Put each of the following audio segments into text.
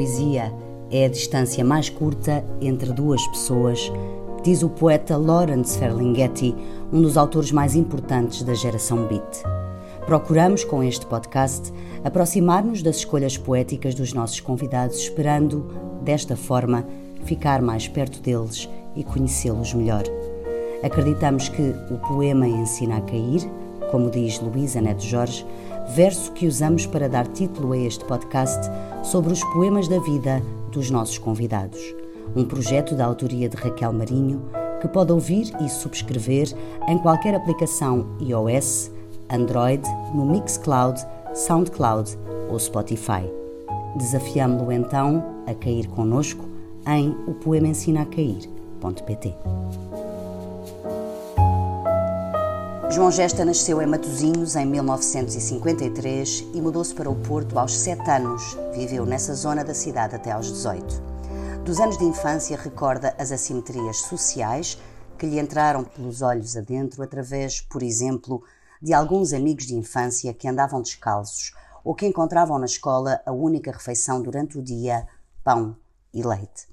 poesia é a distância mais curta entre duas pessoas, diz o poeta Lawrence Ferlinghetti, um dos autores mais importantes da geração beat. Procuramos, com este podcast, aproximar-nos das escolhas poéticas dos nossos convidados, esperando, desta forma, ficar mais perto deles e conhecê-los melhor. Acreditamos que o poema ensina a cair, como diz Luísa Neto Jorge, verso que usamos para dar título a este podcast sobre os poemas da vida dos nossos convidados. Um projeto da autoria de Raquel Marinho que pode ouvir e subscrever em qualquer aplicação iOS, Android, no Mixcloud, Soundcloud ou Spotify. Desafiamo-lo então a cair conosco em o poema ensina a cair.pt. João Gesta nasceu em Matosinhos em 1953 e mudou-se para o Porto aos 7 anos. Viveu nessa zona da cidade até aos 18. Dos anos de infância recorda as assimetrias sociais que lhe entraram pelos olhos adentro através, por exemplo, de alguns amigos de infância que andavam descalços ou que encontravam na escola a única refeição durante o dia, pão e leite.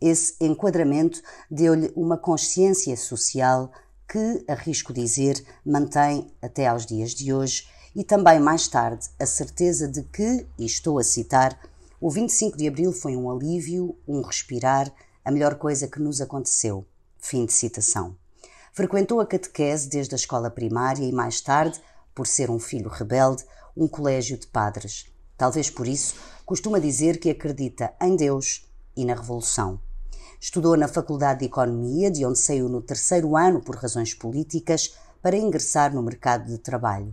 Esse enquadramento deu-lhe uma consciência social que, arrisco dizer, mantém até aos dias de hoje e também mais tarde a certeza de que, e estou a citar, o 25 de abril foi um alívio, um respirar, a melhor coisa que nos aconteceu. Fim de citação. Frequentou a catequese desde a escola primária e mais tarde, por ser um filho rebelde, um colégio de padres. Talvez por isso costuma dizer que acredita em Deus e na Revolução. Estudou na Faculdade de Economia, de onde saiu no terceiro ano por razões políticas para ingressar no mercado de trabalho.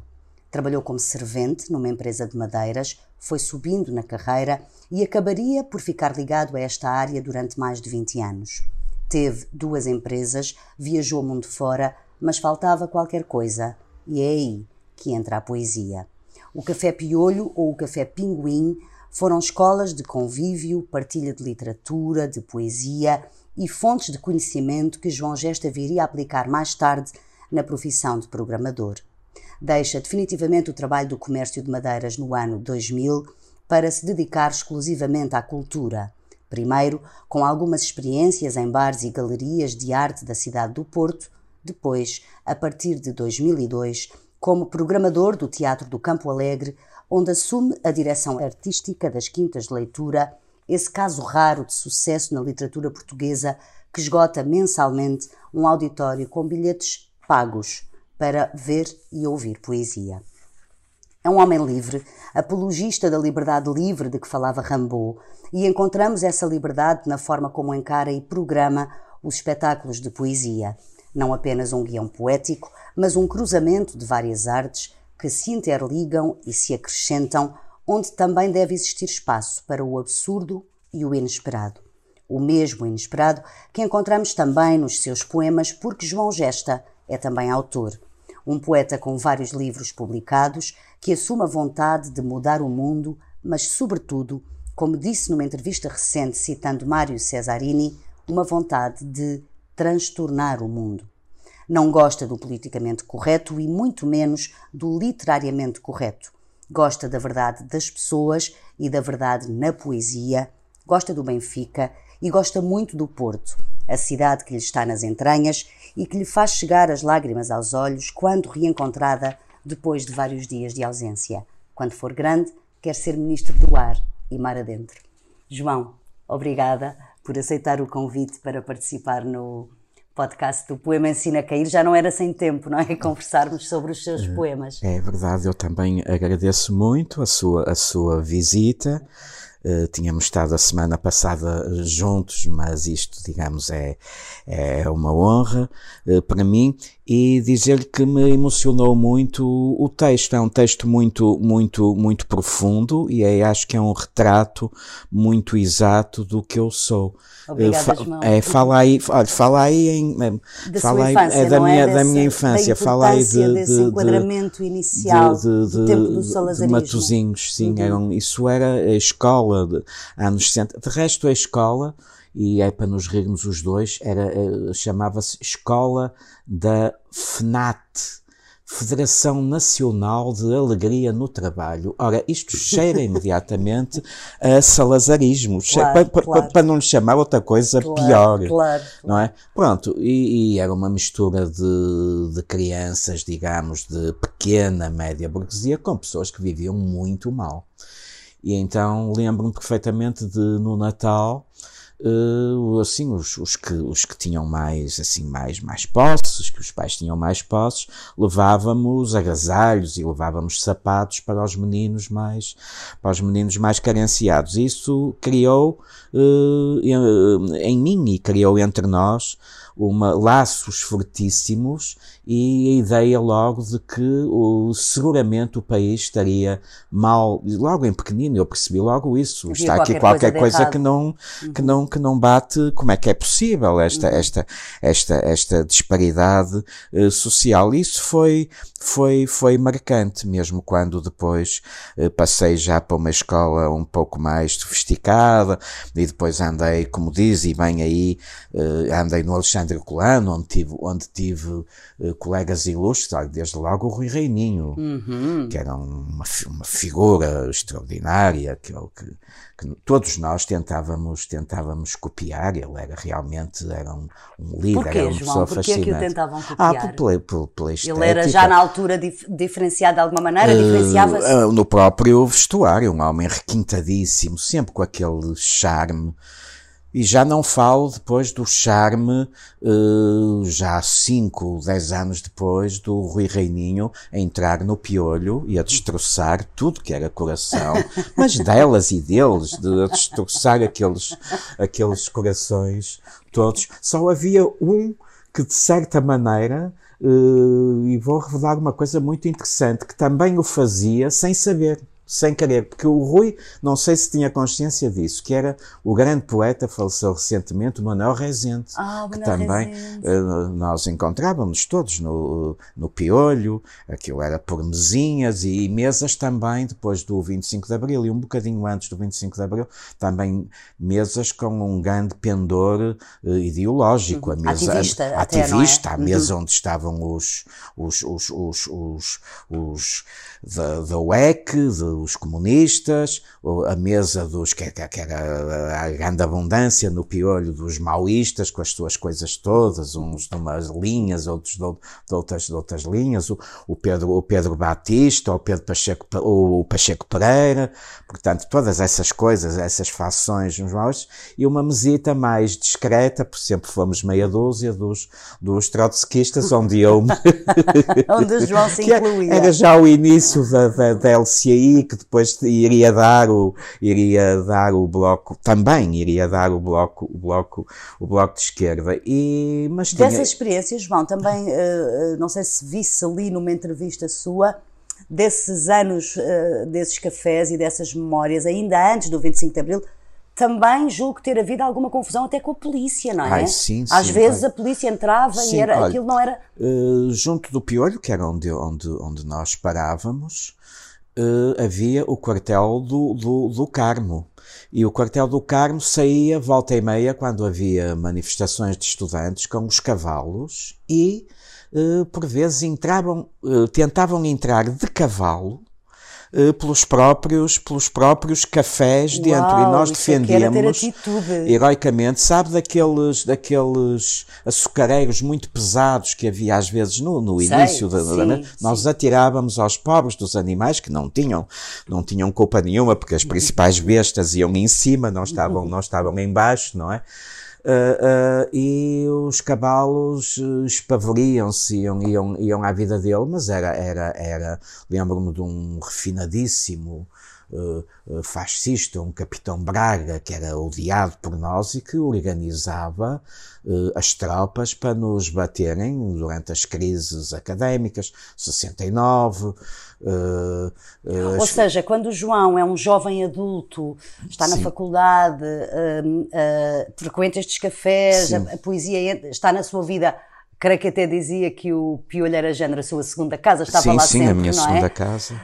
Trabalhou como servente numa empresa de madeiras, foi subindo na carreira e acabaria por ficar ligado a esta área durante mais de 20 anos. Teve duas empresas, viajou mundo fora, mas faltava qualquer coisa, e é aí que entra a poesia. O Café Piolho ou o Café Pinguim foram escolas de convívio, partilha de literatura, de poesia e fontes de conhecimento que João Gesta viria a aplicar mais tarde na profissão de programador. Deixa definitivamente o trabalho do comércio de madeiras no ano 2000 para se dedicar exclusivamente à cultura. Primeiro, com algumas experiências em bares e galerias de arte da cidade do Porto, depois, a partir de 2002, como programador do Teatro do Campo Alegre, onde assume a direção artística das Quintas de Leitura, esse caso raro de sucesso na literatura portuguesa que esgota mensalmente um auditório com bilhetes pagos para ver e ouvir poesia. É um homem livre, apologista da liberdade livre de que falava Rambaud, e encontramos essa liberdade na forma como encara e programa os espetáculos de poesia. Não apenas um guião poético, mas um cruzamento de várias artes que se interligam e se acrescentam, onde também deve existir espaço para o absurdo e o inesperado. O mesmo inesperado que encontramos também nos seus poemas, porque João Gesta é também autor. Um poeta com vários livros publicados, que assume a vontade de mudar o mundo, mas, sobretudo, como disse numa entrevista recente citando Mário Cesarini, uma vontade de transtornar o mundo. Não gosta do politicamente correto e muito menos do literariamente correto. Gosta da verdade das pessoas e da verdade na poesia. Gosta do Benfica e gosta muito do Porto, a cidade que lhe está nas entranhas e que lhe faz chegar as lágrimas aos olhos quando reencontrada depois de vários dias de ausência. Quando for grande, quer ser ministro do ar e mar adentro. João, obrigada por aceitar o convite para participar no podcast do Poema Ensina a Cair já não era sem tempo, não é? Conversarmos sobre os seus poemas. É verdade, eu também agradeço muito a sua, a sua visita. Uh, tínhamos estado a semana passada juntos, mas isto, digamos, é, é uma honra uh, para mim e dizer-lhe que me emocionou muito o texto. É um texto muito, muito, muito profundo e é, acho que é um retrato muito exato do que eu sou. Obrigada, fa é, fala aí, olha, fala aí em, da fala aí, infância, é da minha, é? da minha infância, da fala aí de, desse de, enquadramento inicial de, de, do tempo do de salazarismo. Matozinhos, sim, Uhum. eram, isso era a escola de anos 60. De resto, a escola, e é para nos rirmos os dois, era, eh, chamava-se Escola da FNAT, Federação Nacional de Alegria no Trabalho. Ora, isto cheira imediatamente a salazarismo, claro, para, claro. para, não lhe chamar outra coisa claro, pior. Não é? Pronto, e, e, era uma mistura de, de crianças, digamos, de pequena, média burguesia, com pessoas que viviam muito mal. E então lembro-me perfeitamente de, no Natal, uh, assim, os, os, que, os que tinham mais, assim, mais, mais posses, que os pais tinham mais posses, levávamos agasalhos e levávamos sapatos para os meninos mais, para os meninos mais carenciados. Isso criou uh, em, em mim e criou entre nós uma, laços fortíssimos e a ideia logo de que o, seguramente o país estaria mal, logo em pequenino eu percebi logo isso, Havia está aqui qualquer coisa, coisa que não, uhum. que não, que não bate, como é que é possível esta, uhum. esta, esta, esta disparidade uh, social. Isso foi, foi, foi marcante, mesmo quando depois uh, passei já para uma escola um pouco mais sofisticada e depois andei, como diz, e bem aí, uh, andei no Alexandre Colano, onde tive, onde tive uh, colegas ilustres, desde logo o Rui Reininho, uhum. que era uma, uma figura extraordinária, que, que, que, todos nós tentávamos, tentávamos copiar, ele era realmente era um, um líder, Porquê, era uma João? pessoa Porquê fascinante. é que o tentavam copiar? Ah, pela, pela, pela. Ele era já na altura dif diferenciado de alguma maneira, uh, diferenciava-se? Uh, no próprio vestuário, um homem requintadíssimo, sempre com aquele charme, e já não falo depois do charme, uh, já 5, 10 anos depois, do Rui Reininho a entrar no piolho e a destroçar tudo que era coração, mas delas e deles, de a destroçar aqueles, aqueles corações todos. Só havia um que, de certa maneira, uh, e vou revelar uma coisa muito interessante, que também o fazia sem saber sem querer, porque o Rui, não sei se tinha consciência disso, que era o grande poeta, faleceu recentemente, o Manuel Rezende, ah, que também uh, nós encontrávamos todos no, no Piolho, aquilo era por mesinhas e mesas também, depois do 25 de Abril e um bocadinho antes do 25 de Abril, também mesas com um grande pendor uh, ideológico, uhum. a mesa ativista, a, até, ativista é? a mesa uhum. onde estavam os, os, os, os, os, os da, da UEC, dos comunistas, a mesa dos, que, que era a grande abundância no piolho dos maoístas, com as suas coisas todas, uns de umas linhas, outros de, de outras, de outras linhas, o, o, Pedro, o Pedro Batista, o Pedro Pacheco, o, o Pacheco Pereira, portanto, todas essas coisas, essas fações nos maoístas, e uma mesita mais discreta, por sempre fomos meia dúzia dos, dos trotskistas, onde eu onde o João se incluía. Era já o início da, da, da LCI, que depois iria dar o, iria dar o bloco, também iria dar o bloco, o bloco, o bloco de esquerda. E, mas tinha... Dessas experiências, João, também, uh, não sei se visse ali numa entrevista sua, desses anos, uh, desses cafés e dessas memórias, ainda antes do 25 de Abril, também julgo ter havido alguma confusão até com a polícia, não é? Ai, sim, Às sim, vezes ai. a polícia entrava Sim, e era, olha, aquilo não era. Uh, junto do Piolho, que era onde, onde, onde nós parávamos, uh, havia o quartel do, do, do Carmo. E o quartel do Carmo saía volta e meia quando havia manifestações de estudantes com os cavalos e, uh, por vezes, entravam, tentavam entrar de cavalo pelos próprios, pelos próprios cafés dentro. E nós é defendíamos heroicamente, sabe daqueles, daqueles açucareiros muito pesados que havia às vezes no, no Sei, início da, sim, da nós sim. atirávamos aos pobres dos animais que não tinham, não tinham culpa nenhuma porque as principais bestas iam em cima, não estavam, não estavam em baixo, não é? Uh, uh, e os cavalos uh, espavoriam-se, iam, iam, iam à vida dele, mas era, era, era lembro-me de um refinadíssimo fascista, um capitão Braga, que era odiado por nós e que organizava as tropas para nos baterem durante as crises académicas, 69. Uh, Ou seja, quando o João é um jovem adulto, está na Sim. faculdade, uh, frequenta estes cafés, a, a poesia está na sua vida. Creio que até dizia que o Piolho era género a sua segunda casa, estava sim, lá sim, sempre, a minha não segunda é? casa.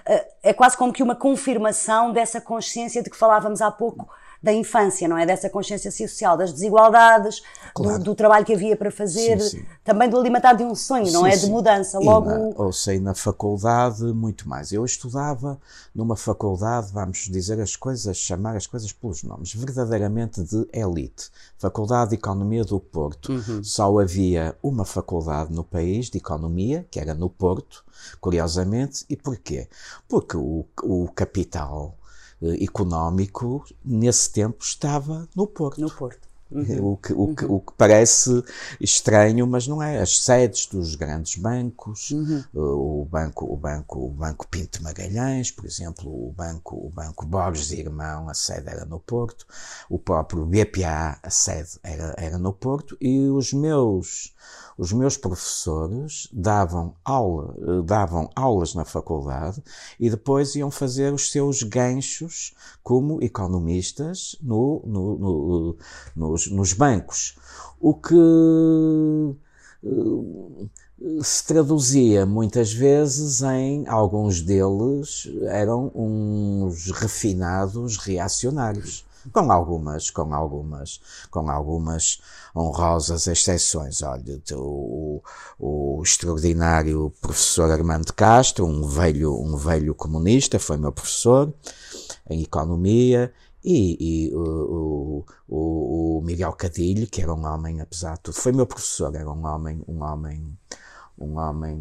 É quase como que uma confirmação dessa consciência de que falávamos há pouco, da infância, não é? Dessa consciência social, das desigualdades, Claro. do, do trabalho que havia para fazer, Sim, sim. também do alimentar de um sonho, não Sim, é? sim. De mudança. Logo. na, ou sei, na faculdade, muito mais. Eu estudava numa faculdade, vamos dizer as coisas, chamar as coisas pelos nomes, verdadeiramente de elite. Faculdade de Economia do Porto. Só havia uma faculdade no país de Economia, que era no Porto, curiosamente. E porquê? Porque o, o capital económico, nesse tempo, estava no Porto. No Porto. O que, o, que, o que parece estranho, mas não é. As sedes dos grandes bancos, o banco, o banco, o banco Pinto Magalhães, por exemplo, o banco, o banco Borges e Irmão, a sede era no Porto, o próprio BPA, a sede era, era no Porto, e os meus, os meus professores davam aula, davam aulas na faculdade e depois iam fazer os seus ganchos como economistas no, no- no- nos, nos bancos. O que eh, se traduzia muitas vezes em alguns deles eram uns refinados reacionários. Com algumas, com algumas, com algumas honrosas exceções. Olha, o, o extraordinário professor Armando Castro, um velho, um velho comunista, foi meu professor em economia, e, e o, o, o Miguel Cadilho, que era um homem, apesar de tudo, foi meu professor, era um homem, um homem, um homem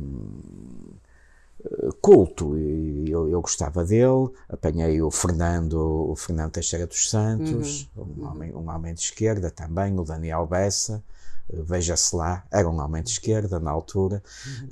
eh, culto e eu, eu gostava dele. Apanhei o Fernando, o Fernando Teixeira dos Santos, um, homem, um homem de esquerda também, o Daniel Bessa. Eh, Veja-se lá, era um homem de esquerda na altura,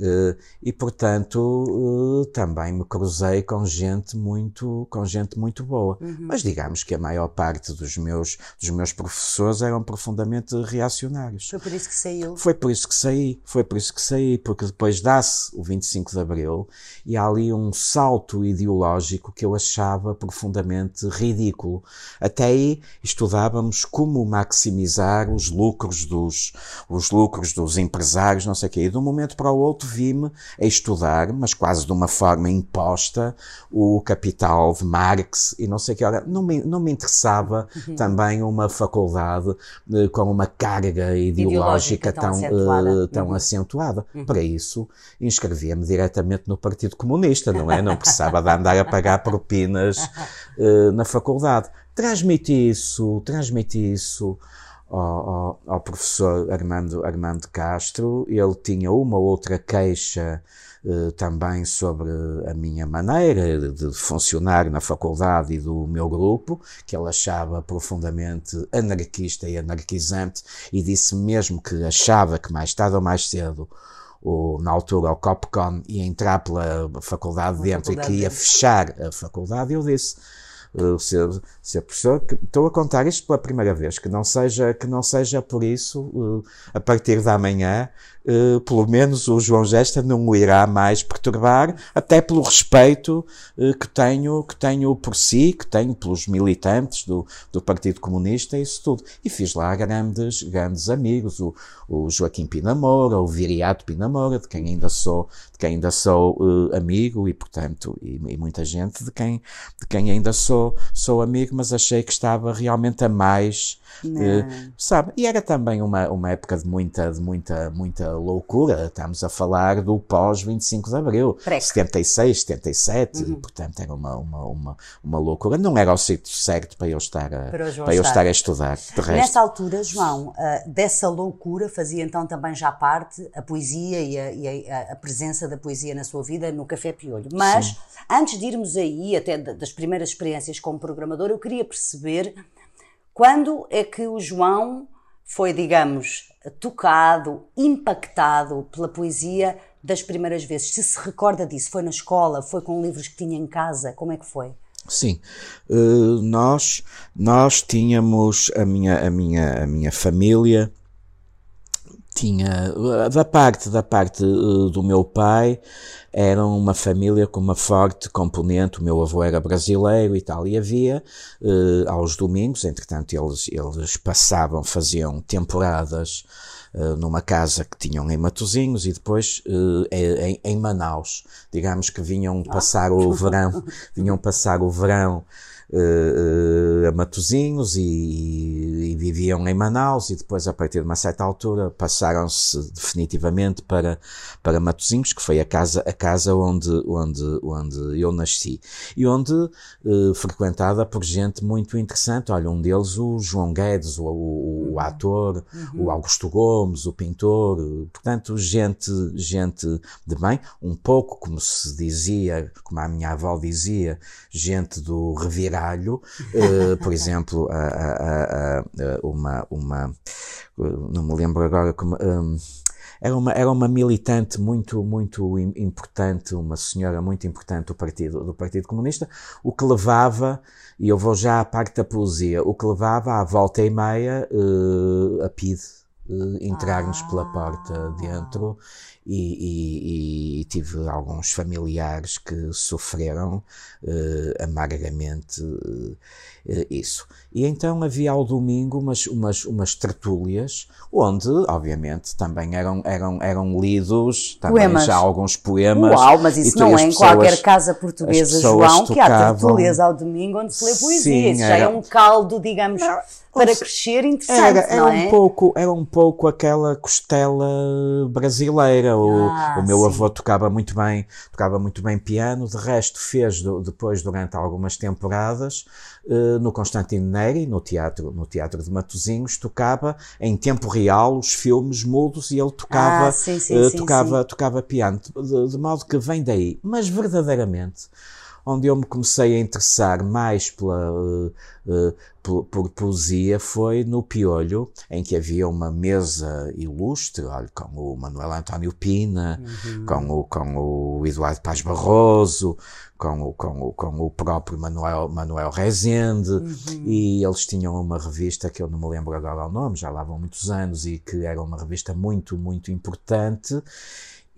eh, e portanto eh, também me cruzei com gente muito, com gente muito boa. Mas digamos que a maior parte dos meus, dos meus professores eram profundamente reacionários. Foi por isso que saiu. Foi por isso que saí, foi por isso que saí, porque depois dá-se o 25 de Abril e há ali um salto ideológico que eu achava profundamente ridículo. Até aí estudávamos como maximizar os lucros dos, os lucros dos empresários, não sei o quê. E de um momento para o outro vi-me a estudar, mas quase de uma forma imposta, o capital de Marx e não sei o quê. Ora, não me, não me interessava também uma faculdade eh, com uma carga ideológica Ideológica tão tão, acentuada. eh, tão acentuada. Para isso, inscrevia-me diretamente no Partido Comunista, não é? Não precisava de andar a pagar propinas eh, na faculdade. Transmiti isso, transmiti isso ao, ao, professor Armando, Armando Castro. Ele tinha uma outra queixa eh, também sobre a minha maneira de funcionar na faculdade e do meu grupo, que ele achava profundamente anarquista e anarquizante, e disse mesmo que achava que mais tarde ou mais cedo o, na altura o Copcon ia entrar pela faculdade dentro faculdade e que ia dentro. fechar a faculdade, eu disse, ser, ser professor, que estou a contar isto pela primeira vez, que não seja, que não seja por isso, uh, a partir da manhã, uh, pelo menos o João Gesta não o irá mais perturbar, até pelo respeito uh, que tenho, que tenho por si, que tenho pelos militantes do, do Partido Comunista e isso tudo. E fiz lá grandes, grandes amigos, o, o Joaquim Pinamora, o Viriato Pinamora, de quem ainda sou, de quem ainda sou uh, amigo e, portanto, e, e muita gente de quem, de quem ainda sou, sou amigo, mas achei que estava realmente a mais, eh, sabe? E era também uma, uma época de muita, de muita, muita loucura. Estamos a falar do pós 25 de Abril, Prec. 76, 77, e, portanto era uma, uma, uma, uma loucura. Não era o sítio certo para eu estar a, Para para eu estar. a estudar. Nessa altura, João, ah, dessa loucura fazia então também já parte a poesia e, a, e a- a presença da poesia na sua vida no Café Piolho. Mas, antes de irmos aí, até da- das primeiras experiências como programador, eu queria perceber quando é que o João foi, digamos, tocado, impactado pela poesia das primeiras vezes. Se se recorda disso, foi na escola, foi com livros que tinha em casa, como é que foi? Sim, Eh, nós, nós tínhamos a minha, a minha, a minha família tinha da parte da parte eh, do meu pai era uma família com uma forte componente. O meu avô era brasileiro e tal e havia eh, aos domingos entretanto eles eles passavam faziam temporadas eh, numa casa que tinham em Matozinhos e depois eh, em, em Manaus. Digamos que vinham passar o verão vinham passar o verão uh, a Matozinhos e, e, viviam em Manaus e depois a partir de uma certa altura passaram-se definitivamente para, para Matozinhos, que foi a casa, a casa onde, onde, onde eu nasci e onde uh, frequentada por gente muito interessante. Olha, um deles o João Guedes, o, o, o uhum. ator, uhum. o Augusto Gomes, o pintor, portanto, gente, gente de bem, um pouco como se dizia, como a minha avó dizia, gente do reviralho, uh, por exemplo, a, a, a, uma, uma, não me lembro agora como, um, era uma, era uma militante muito, muito importante, uma senhora muito importante do Partido, do Partido Comunista, o que levava, e eu vou já à parte da poesia, o que levava à volta e meia uh, a PIDE uh, entrar-nos ah. pela porta dentro e, e, e, tive alguns familiares que sofreram uh, amargamente uh, isso. E então havia ao domingo umas, umas, umas tertúlias, onde, obviamente, também eram, eram, eram lidos também poemas. já alguns poemas. Uau, mas isso não é em pessoas, qualquer casa portuguesa, João, tocavam, que há tertúlias ao domingo onde se lê poesia. Isso era, já é um caldo, digamos. Não, para crescer interessante, era, era não é? Um pouco, era um pouco aquela costela brasileira. O, ah, o meu sim. avô tocava muito bem, tocava muito bem piano, de resto fez do, depois durante algumas temporadas no Constantino Neri, no teatro, no teatro de Matosinhos, tocava em tempo real os filmes mudos e ele tocava, ah, sim, sim, uh, tocava, tocava piano, de, de modo que vem daí. Mas verdadeiramente onde eu me comecei a interessar mais pela, uh, uh, por, por, poesia foi no Piolho, em que havia uma mesa ilustre, olha, com o Manuel António Pina, uhum. com, o, com o Eduardo Paz Barroso, com o, com o, com o próprio Manuel, Manuel Rezende, uhum. e eles tinham uma revista que eu não me lembro agora o nome, já lá vão muitos anos, e que era uma revista muito, muito importante,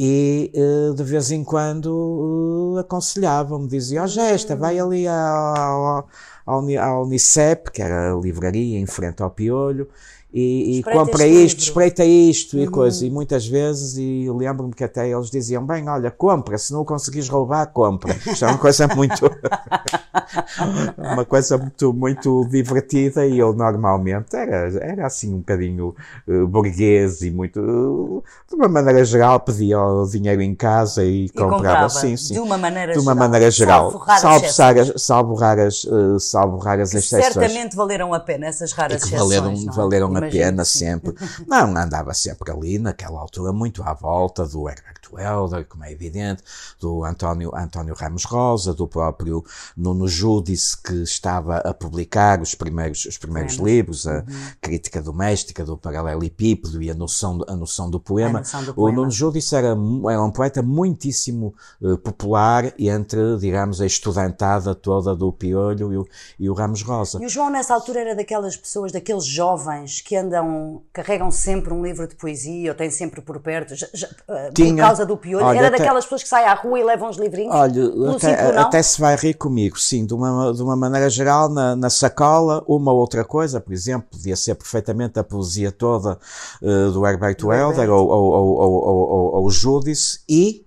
e uh, de vez em quando uh, aconselhavam-me, diziam, ó oh, Gesta, vai ali ao, ao, ao Unicep, que era a livraria em frente ao Piolho, e, e compra isto, livro. espreita isto uhum. e coisa. E muitas vezes, e lembro-me que até eles diziam: bem, olha, compra, se não o conseguires roubar, compra. Isto é uma coisa muito. uma coisa muito, muito divertida e eu normalmente era, era assim um bocadinho uh, burguês e muito. Uh, de uma maneira geral, pedia o dinheiro em casa e, e comprava. comprava. Sim, sim. De uma maneira de uma geral. Maneira geral. Salvo, raras, salvo raras, uh, salvo raras exceções. Certamente valeram a pena essas raras exceções. Valeram, não? É? Valeram a pena sempre. Não, andava sempre ali, naquela altura, muito à volta do Herbert Welder, como é evidente, do António, António Ramos Rosa, do próprio Nuno Júdice, que estava a publicar os primeiros, os primeiros livros, a uhum. Crítica Doméstica, do Paralelepípedo e a noção, a noção do poema. Noção do poema. O Nuno Júdice era, era um poeta muitíssimo uh, popular entre, digamos, a estudantada toda do Piolho e o, e o Ramos Rosa. E o João, nessa altura, era daquelas pessoas, daqueles jovens que andam, carregam sempre um livro de poesia ou têm sempre por perto, já, já, uh, Tinha, por causa do piolho? Olha, Era até, daquelas pessoas que saem à rua e levam os livrinhos? Olha, até, até, se vai rir comigo, sim, de uma, de uma maneira geral, na, na sacola, uma outra coisa, por exemplo, podia ser perfeitamente a poesia toda uh, do Herbert Welder ou, ou, ou, ou, ou, ou Judice e e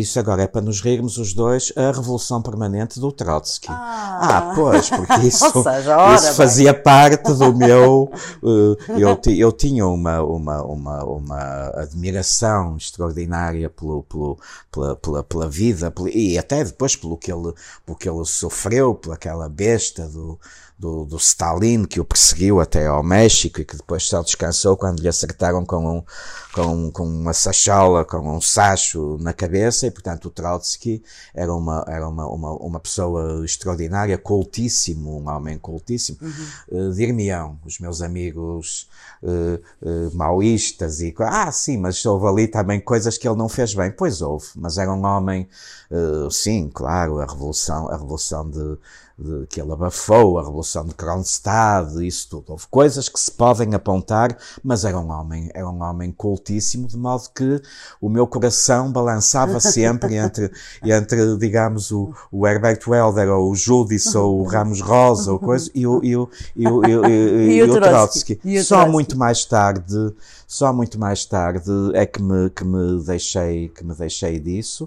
isso agora é para nos rirmos os dois, a revolução permanente do Trotsky. Ah, ah pois, porque isso, seja, ora, isso fazia parte do meu. Uh, eu, eu tinha uma, uma, uma, uma admiração extraordinária pelo, pelo, pela, pela, pela vida pelo, e até depois pelo que ele, pelo que ele sofreu, por aquela besta do do, do, Stalin, que o perseguiu até ao México e que depois só descansou quando lhe acertaram com, um, com, com uma sachola, com um sacho na cabeça, e portanto o Trotsky era uma, era uma, uma, uma pessoa extraordinária, cultíssimo, um homem cultíssimo. Uhum. Uh, Dir-me-ão, os meus amigos uh, uh, maoístas, e ah, sim, mas houve ali também coisas que ele não fez bem. Pois houve, mas era um homem, uh, sim, claro, a revolução, a revolução de de, que ele abafou, a Revolução de Kronstadt, isso tudo. Houve coisas que se podem apontar, mas era um homem, era um homem cultíssimo, de modo que o meu coração balançava sempre entre, entre digamos, o, o Herbert Welder, ou o Judice, ou o Ramos Rosa, ou coisa, e o, e o, e o, e o, e, e o Trotsky. Só muito mais tarde, só muito mais tarde é que me, que me deixei, que me deixei disso.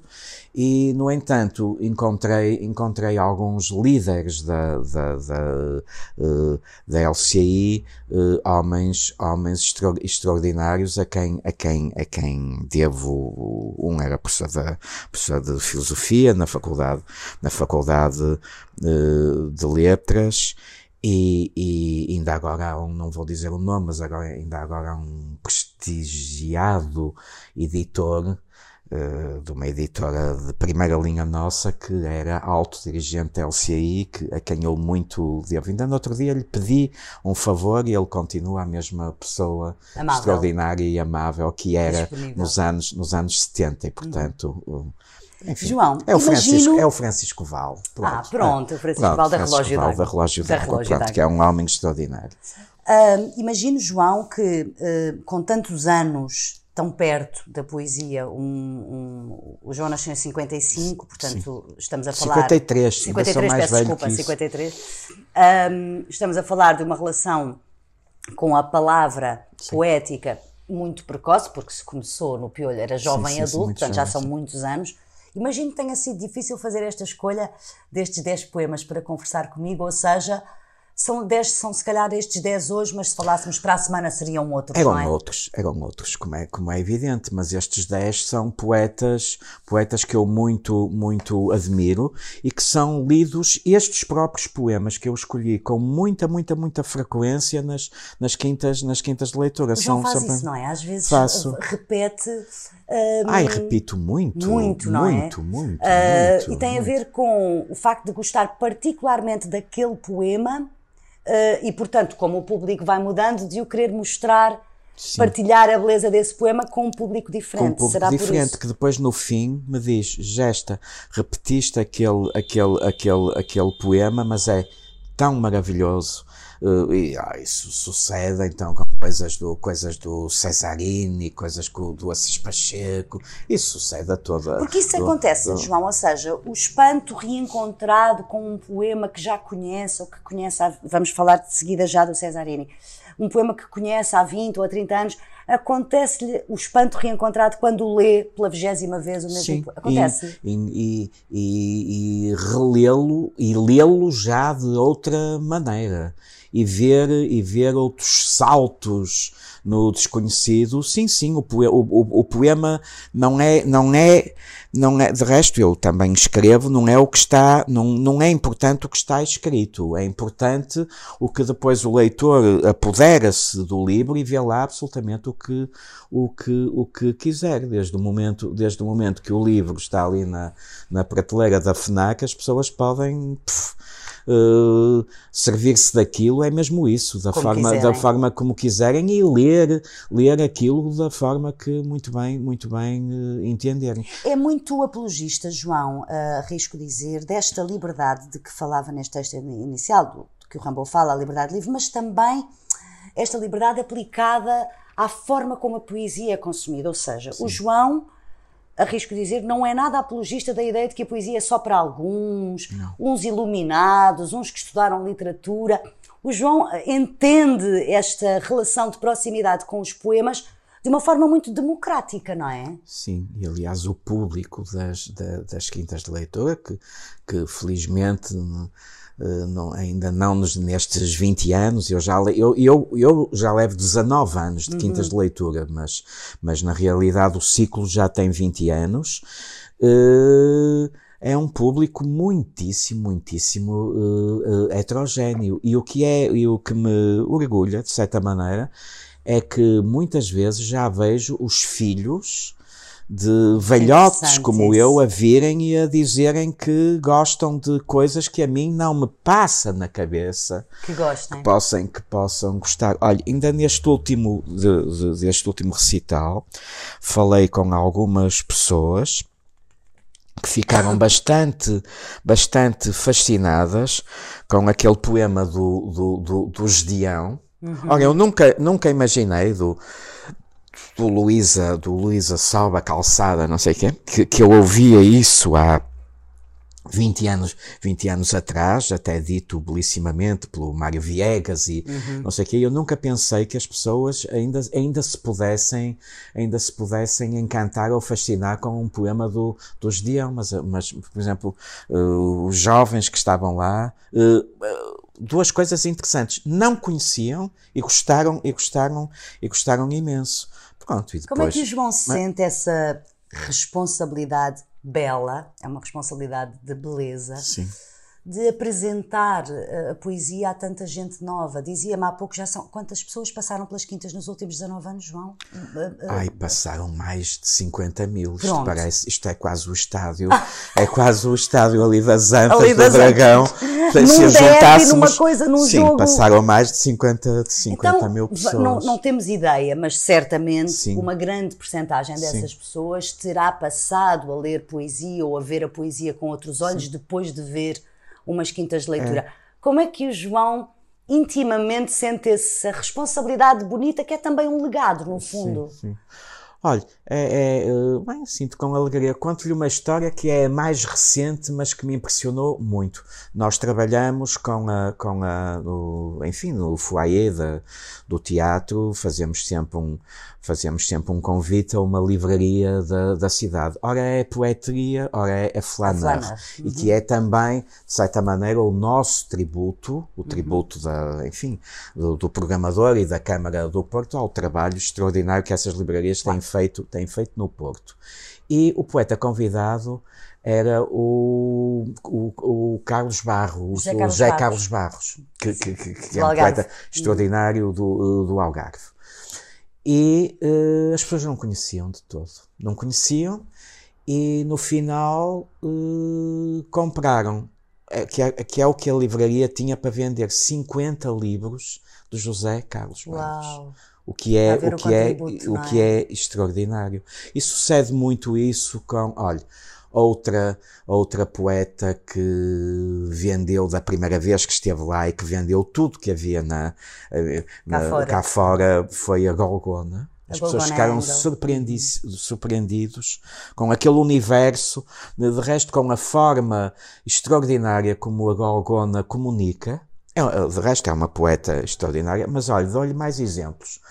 E, no entanto, encontrei, encontrei alguns líderes da, da, da, uh, da LCI, uh, homens, homens extra, extraordinários a quem, a quem, a quem devo, um era professor, da, professor de filosofia na faculdade, na faculdade uh, de letras, e, e, ainda agora há um, não vou dizer o nome, mas agora, ainda agora há um prestigiado editor uh, de uma editora de primeira linha nossa, que era alto dirigente da LCI, que, a quem eu muito devo. Ainda no outro dia lhe pedi um favor e ele continua a mesma pessoa amável. extraordinária e amável que era nos anos, nos anos 70 e, portanto... Uhum. Enfim, João, é o, Francisco, é o Francisco Val. Pronto. Ah, pronto, o Francisco Val da Relógio Val, da Relógio pronto, que é um homem extraordinário. Uh, imagino, João, que uh, com tantos anos tão perto da poesia. Um, um, o João nasceu em 55, portanto, Sim. estamos a falar. 53, 53, mais peço desculpa, 53. Um, estamos a falar de uma relação com a palavra sim. poética muito precoce, porque se começou no Piolho, era jovem sim, adulto, portanto já são muitos anos. Imagino que tenha sido difícil fazer esta escolha destes 10 poemas para conversar comigo, ou seja, são 10, são se calhar estes 10 hoje, mas se falássemos para a semana seriam outros, eram não é? outros, eram outros, como é, como é evidente, mas estes 10 são poetas, poetas que eu muito, muito admiro e que são lidos estes próprios poemas que eu escolhi com muita, muita, muita frequência nas, nas quintas, nas quintas de leitura. São, faz são, isso, não é? Às vezes faço. repete um, Ai, repito muito. Muito, não muito, é? Muito, uh, muito, E tem muito. a ver com o facto de gostar particularmente daquele poema e, portanto, como o público vai mudando, de o querer mostrar, Sim. partilhar a beleza desse poema com um público diferente. Com um público Será diferente, que depois no fim me diz, Gesta, repetiste aquele, aquele, aquele, aquele poema, mas é tão maravilhoso Uh, e ah, isso sucede então com coisas do, coisas do Cesarini, coisas com, do Assis Pacheco, isso sucede a toda. Porque isso do, acontece, do... João, ou seja, o espanto reencontrado com um poema que já conhece ou que conhece, há, vamos falar de seguida já do Cesarini, um poema que conhece há 20 ou há 30 anos, acontece-lhe o espanto reencontrado quando lê pela vigésima vez o mesmo Sim, poema. Acontece. E, e, e, e relê-lo e lê-lo já de outra maneira e ver, e ver outros saltos no desconhecido. Sim, sim, o, poema, o, o, poema não é, não é, não é, de resto eu também escrevo, não é o que está, não, não é importante o que está escrito, é importante o que depois o leitor apodera-se do livro e vê lá absolutamente o que, o que, o que quiser, desde o momento, desde o momento que o livro está ali na, na prateleira da FNAC, as pessoas podem, uh, servir-se daquilo é mesmo isso, da forma, da forma como quiserem e ler, ler aquilo da forma que muito bem, muito bem uh, entenderem. É muito apologista, João, uh, arrisco dizer, desta liberdade de que falava neste texto inicial, do, que o Rambo fala, a liberdade livre, mas também esta liberdade aplicada à forma como a poesia é consumida. Ou seja, Sim. o João arrisco dizer, não é nada apologista da ideia de que a poesia é só para alguns, não. uns iluminados, uns que estudaram literatura. O João eh, entende esta relação de proximidade com os poemas de uma forma muito democrática, não é? Sim, e aliás o público das, das quintas de leitura, que, que felizmente eh, não, ainda não nos, nestes 20 anos, eu já, eu, eu, eu já levo 19 anos de quintas uhum. de leitura, mas, mas na realidade o ciclo já tem 20 anos. Uh, é um público muitíssimo, muitíssimo uh, uh, heterogéneo. E o que é, e o que me orgulha, de certa maneira, é que muitas vezes já vejo os filhos de velhotes como eu a virem e a dizerem que gostam de coisas que a mim não me passa na cabeça. Que gostem. Que possam, que possam gostar. Olha, ainda neste último, de, de, deste último recital, falei com algumas pessoas que ficaram bastante, bastante fascinadas com aquele poema do, do, do, do Gedeão. Uhum. Olha, eu nunca, nunca imaginei do, do Luísa, do Luísa Salva Calçada, não sei o quê, que, que eu ouvia isso há, 20 anos, 20 anos atrás, até dito belissimamente pelo Mário Viegas e uhum. não sei o quê, eu nunca pensei que as pessoas ainda, ainda se pudessem, ainda se pudessem encantar ou fascinar com um poema do, do Gedeão, mas, mas, por exemplo, uh, os jovens que estavam lá, uh, duas coisas interessantes, não conheciam e gostaram, e gostaram, e gostaram imenso. Pronto, e depois, Como é que o João sente essa responsabilidade bela, é uma responsabilidade de beleza. Sim de apresentar eh, a poesia a tanta gente nova. Dizia-me há pouco, já são quantas pessoas passaram pelas quintas nos últimos 19 anos, João? Eh, eh, Ai, passaram mais de 50 mil. Isto parece, isto é quase o estádio, ah. é quase o estádio ali das Antas ali das do Dragão. Antas. Se juntássemos, numa coisa, num sim, jogo. passaram mais de 50, de 50 então, mil pessoas. Não, não temos ideia, mas certamente sim. uma grande porcentagem dessas sim. pessoas terá passado a ler poesia ou a ver a poesia com outros olhos sim. depois de ver umas quintas de leitura. É. Como é que o João intimamente sente essa responsabilidade bonita que é também um legado, no fundo? Sim, sim. Olha, é, é, eh, bem, sinto com alegria. Conto-lhe uma história que é mais recente, mas que me impressionou muito. Nós trabalhamos com a, com a no, enfim, no foyer da, do teatro, fazemos sempre um, fazemos sempre um convite a uma livraria da, da cidade. Ora é poetria, ora é a. Uhum. E que é também, de certa maneira, o nosso tributo, o uhum. tributo uhum. da, enfim, do, do, programador e da Câmara do Porto ao trabalho extraordinário que essas livrarias têm feito, têm feito no Porto. E o poeta convidado era o, o, o Carlos Barro, o José, Carlos, José Barros. Carlos Barros, que, que, que, que é um poeta extraordinário do, do Algarve. E uh, as pessoas não conheciam de todo. Não conheciam e no final uh, compraram, eh, que é, que é, o que a livraria tinha para vender, 50 livros de José Carlos Barros. O que é, o, que é, o que é? é extraordinário. E sucede muito isso com, olha, outra, outra poeta que vendeu da primeira vez que esteve lá e que vendeu tudo que havia na, eh, na cá, fora. cá, fora. foi a Golgona. As pessoas ficaram surpreendidos com aquele universo, de resto com a forma extraordinária como a Golgona comunica. É, de resto é uma poeta extraordinária, mas olha, dou-lhe mais exemplos.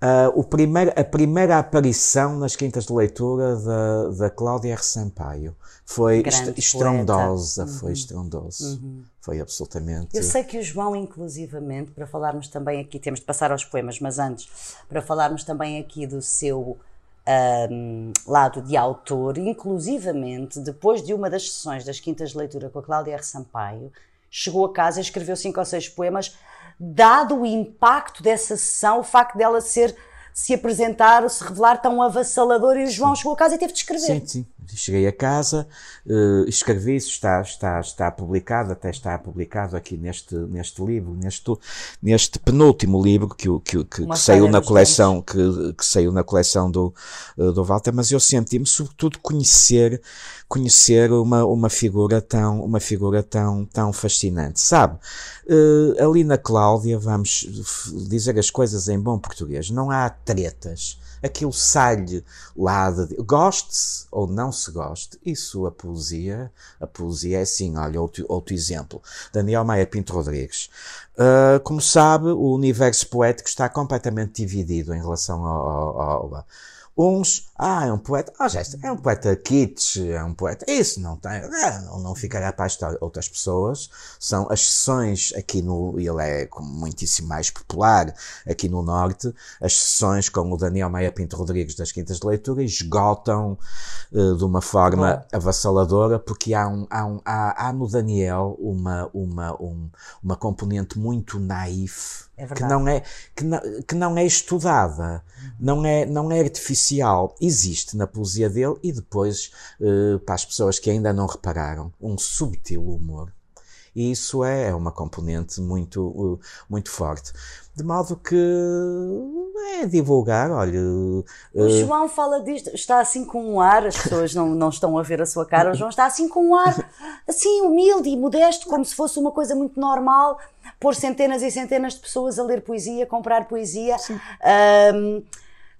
Uh, o primeiro, a primeira aparição nas quintas de leitura da, da Cláudia R. Sampaio foi est estrondosa, uhum. foi estrondosa, uhum. foi absolutamente. Eu sei que o João, inclusivamente, para falarmos também aqui, temos de passar aos poemas, mas antes, para falarmos também aqui do seu um, lado de autor, inclusivamente, depois de uma das sessões das quintas de leitura com a Cláudia R. Sampaio, chegou a casa e escreveu cinco ou seis poemas dado o impacto dessa sessão, o facto dela ser se apresentar se revelar tão avassalador e o João chegou a casa e teve de escrever. Sim, sim. Cheguei a casa, uh, escrevi isso, está, está, está publicado, até está publicado aqui neste, neste livro, neste, neste penúltimo livro que, que, que, que saiu na coleção, que, que saiu na coleção do, uh, do Walter, mas eu senti-me sobretudo conhecer conhecer uma, uma figura tão, uma figura tão, tão fascinante. Sabe, uh, ali na Cláudia, vamos dizer as coisas em bom português, não há tretas. Aquilo sai-lhe lá de, goste-se ou não se goste, isso a poesia, a poesia é assim, olha, outro, outro exemplo. Daniel Maia Pinto Rodrigues. Uh, como sabe, o universo poético está completamente dividido em relação ao, ao, ao Uns, ah, é um poeta, ah, já é um poeta kitsch, é um poeta, isso não tem, é, não, não ficará para. Outras pessoas são as sessões aqui no, ele é muitíssimo mais popular aqui no Norte, as sessões com o Daniel Maia Pinto Rodrigues das Quintas de Leitura esgotam uh, de uma forma Bom. avassaladora, porque há, um, há, um, há, há no Daniel uma, uma, um, uma componente muito naif é que não é que não, que não é estudada, não é não é artificial, existe na poesia dele e depois uh, para as pessoas que ainda não repararam um subtil humor. E isso é, é uma componente muito muito forte. De modo que é divulgar, olha. O uh... João fala disto, está assim com um ar, as pessoas não, não estão a ver a sua cara, o João está assim com um ar, assim humilde e modesto, como se fosse uma coisa muito normal, pôr centenas e centenas de pessoas a ler poesia, comprar poesia. Um,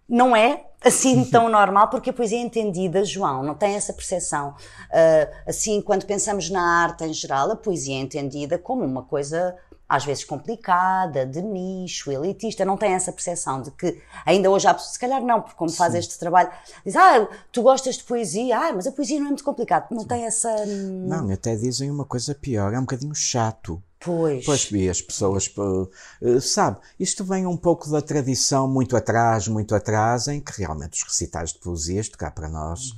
não é assim tão normal, porque a poesia é entendida, João, não tem essa percepção. Uh, assim, quando pensamos na arte em geral, a poesia é entendida como uma coisa às vezes complicada, de nicho, elitista, não tem essa percepção de que ainda hoje há pessoas, se calhar não, porque como faz Sim. este trabalho, diz, ah, tu gostas de poesia, ah, mas a poesia não é muito complicada, não Sim. tem essa... Não, até dizem uma coisa pior, é um bocadinho chato. Pois. Pois, e as pessoas, uh, sabe, isto vem um pouco da tradição muito atrás, muito atrás, em que realmente os recitais de poesia, isto cá para nós,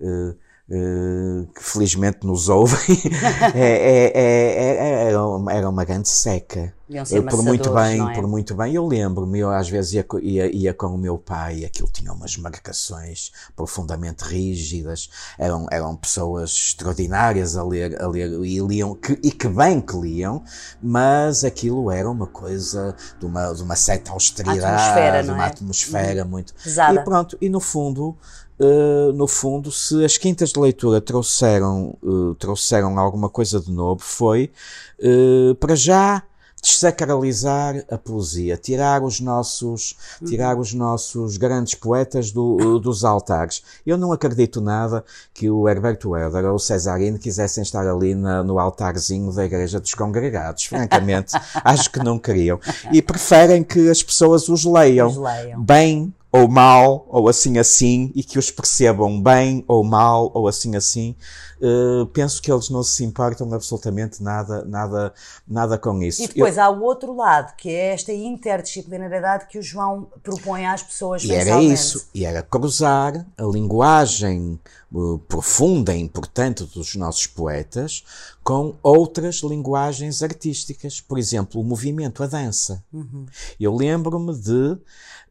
uhum. uh, Uh, que felizmente nos ouvem, é, é, é, era uma grande seca. por muito bem, por muito bem. Eu lembro-me, eu às vezes ia, ia, ia, com o meu pai, aquilo tinha umas marcações profundamente rígidas, eram, eram pessoas extraordinárias a ler, a ler e liam, que, e que bem que liam, mas aquilo era uma coisa de uma, de uma certa austeridade, uma atmosfera uhum. muito. Pesada. E pronto, e no fundo, Uh, no fundo, se as quintas de leitura trouxeram, uh, trouxeram alguma coisa de novo, foi uh, para já desacralizar a poesia, tirar os nossos, tirar os nossos grandes poetas do, dos altares. Eu não acredito nada que o Herberto Helder ou o Cesarino quisessem estar ali na, no altarzinho da Igreja dos Congregados. Francamente, acho que não queriam. E preferem que as pessoas os leiam, os leiam. bem ou mal, ou assim assim, e que os percebam bem ou mal, ou assim assim. Uh, penso que eles não se importam absolutamente nada, nada, nada com isso. E depois Eu... há o outro lado, que é esta interdisciplinaridade que o João propõe às pessoas E era isso, e era cruzar a linguagem uh, profunda e importante dos nossos poetas com outras linguagens artísticas. Por exemplo, o movimento, a dança. Uhum. Eu lembro-me de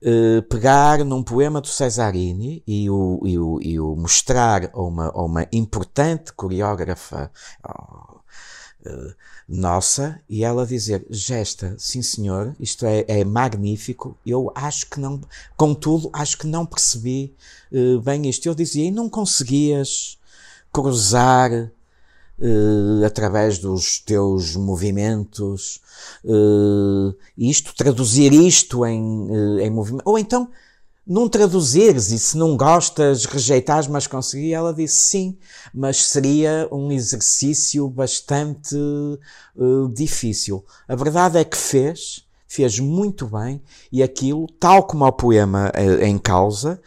uh, pegar num poema do Cesarini e o, e o, e o mostrar a uma, a uma importante coreógrafa oh, uh, nossa e ela dizer, gesta, sim senhor, isto é, é magnífico, eu acho que não, contudo, acho que não percebi uh, bem isto. Eu dizia, e não conseguias cruzar Uh, através dos teus movimentos, uh, isto, traduzir isto em, uh, em movimento, ou então não traduzires e se não gostas, rejeitares, mas consegui, ela disse sim, mas seria um exercício bastante difícil. A verdade é que fez, fez muito bem e aquilo, tal como o poema em causa,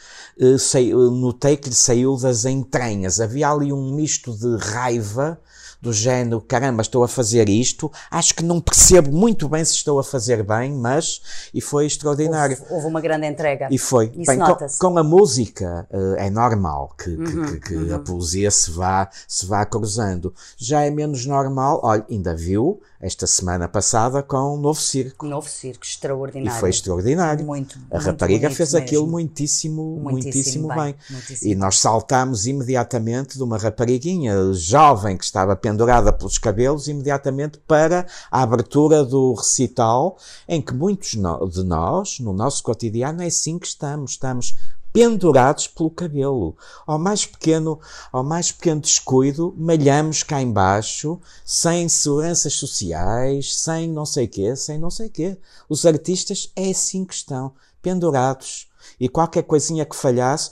notei que lhe saiu das entranhas. Havia ali um misto de raiva, do género, caramba, estou a fazer isto, acho que não percebo muito bem se estou a fazer bem, mas, e foi extraordinário. Houve, houve uma grande entrega. E foi. Isso bem, com, com, a música é normal que, uhum, que, que uhum. a poesia se vá, se vá cruzando. Já é menos normal, olha, ainda viu, esta semana passada com um novo circo. Novo circo, extraordinário. E foi extraordinário. Muito. A muito rapariga fez mesmo. aquilo muitíssimo, muitíssimo, muitíssimo bem. bem. Muitíssimo. E nós saltámos imediatamente de uma rapariguinha jovem que estava pendurada pelos cabelos, imediatamente para a abertura do recital, em que muitos de nós, no nosso cotidiano, é assim que estamos. Estamos pendurados pelo cabelo. Ao mais pequeno, ao mais pequeno descuido, malhamos cá embaixo, sem seguranças sociais, sem não sei quê, sem não sei quê. Os artistas é assim que estão, pendurados. E qualquer coisinha que falhasse,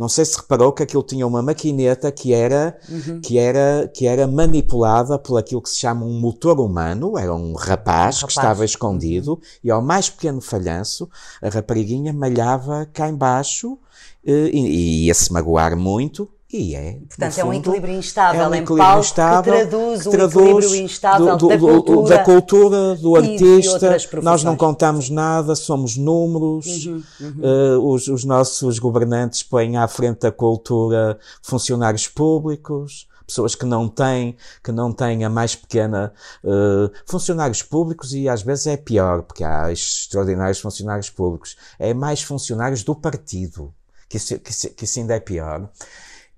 não sei se reparou que aquilo tinha uma maquineta que era, uhum. que era, que era manipulada por aquilo que se chama um motor humano, era um rapaz, um rapaz. que estava escondido, uhum. e ao mais pequeno falhanço, a rapariguinha malhava cá embaixo eh, e, e ia-se magoar muito, e é. Portanto, fundo, é um equilíbrio instável é um equilíbrio em palco instável, que traduz, que traduz um equilíbrio instável do, do, da, cultura da cultura, do artista. Nós não contamos nada, somos números. Uhum, uhum. Uh, os, os, nossos governantes põem à frente da cultura funcionários públicos. Pessoas que não têm, que não têm a mais pequena, uh, funcionários públicos e às vezes é pior, porque há extraordinários funcionários públicos. É mais funcionários do partido, que isso, que, que isso ainda é pior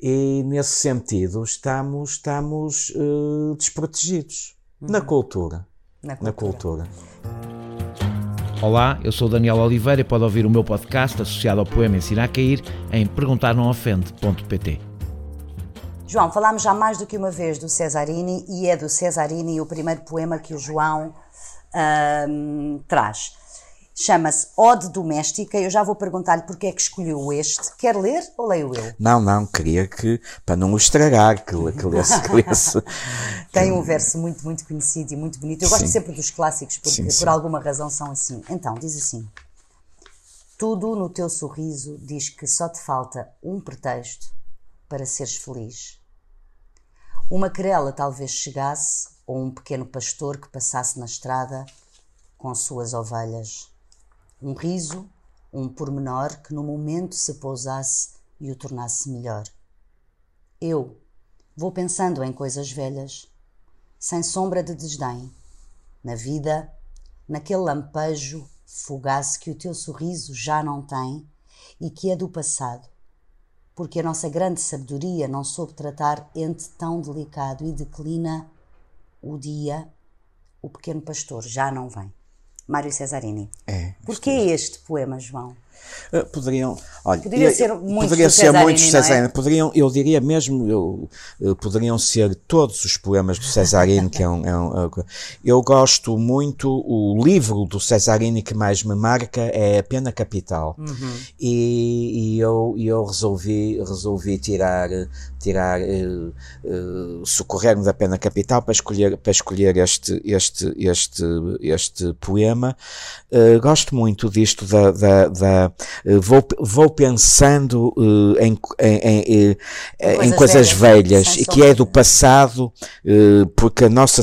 e nesse sentido estamos, estamos uh, desprotegidos uhum. na, cultura, na cultura. Na cultura. Olá, eu sou Daniel Oliveira e pode ouvir o meu podcast associado ao poema Ensinar a Cair em perguntarnãoofende.pt. João, falámos já mais do que uma vez do Cesarini e é do Cesarini o primeiro poema que o João traz. Chama-se Ode Doméstica. Eu já vou perguntar-lhe porque é que escolheu este. Quer ler ou leio eu? Não, não, queria que, para não o estragar, que, que lesse. Que lesse. Tem um verso muito, muito conhecido e muito bonito. Eu gosto sim. sempre dos clássicos porque, sim, sim. por alguma razão, são assim. Então, diz assim: Tudo no teu sorriso diz que só te falta um pretexto para seres feliz. Uma querela talvez chegasse, ou um pequeno pastor que passasse na estrada com suas ovelhas. Um riso, um pormenor que no momento se pousasse e o tornasse melhor. Eu vou pensando em coisas velhas, sem sombra de desdém, na vida, naquele lampejo fugaz que o teu sorriso já não tem e que é do passado, porque a nossa grande sabedoria não soube tratar ente tão delicado e declina o dia, o pequeno pastor já não vem. Mário Cesarini. É. Porquê é. este poema, João? Uh, poderiam, olha, poderia ser muitos poderia ser Cesarini, é? poderiam, eu diria mesmo, eu, uh, poderiam ser todos os poemas do Cesarini, que é um, é um, eu gosto muito, o livro do Cesarini que mais me marca é A Pena Capital, uhum. e, e, eu, eu resolvi, resolvi tirar, tirar, uh, socorrer-me da Pena Capital para escolher, para escolher este, este, este, este poema, gosto muito disto da, da, da eh, vou, vou pensando uh, em, em, em, em, coisas, coisas velhas, velhas e que é do passado, porque a nossa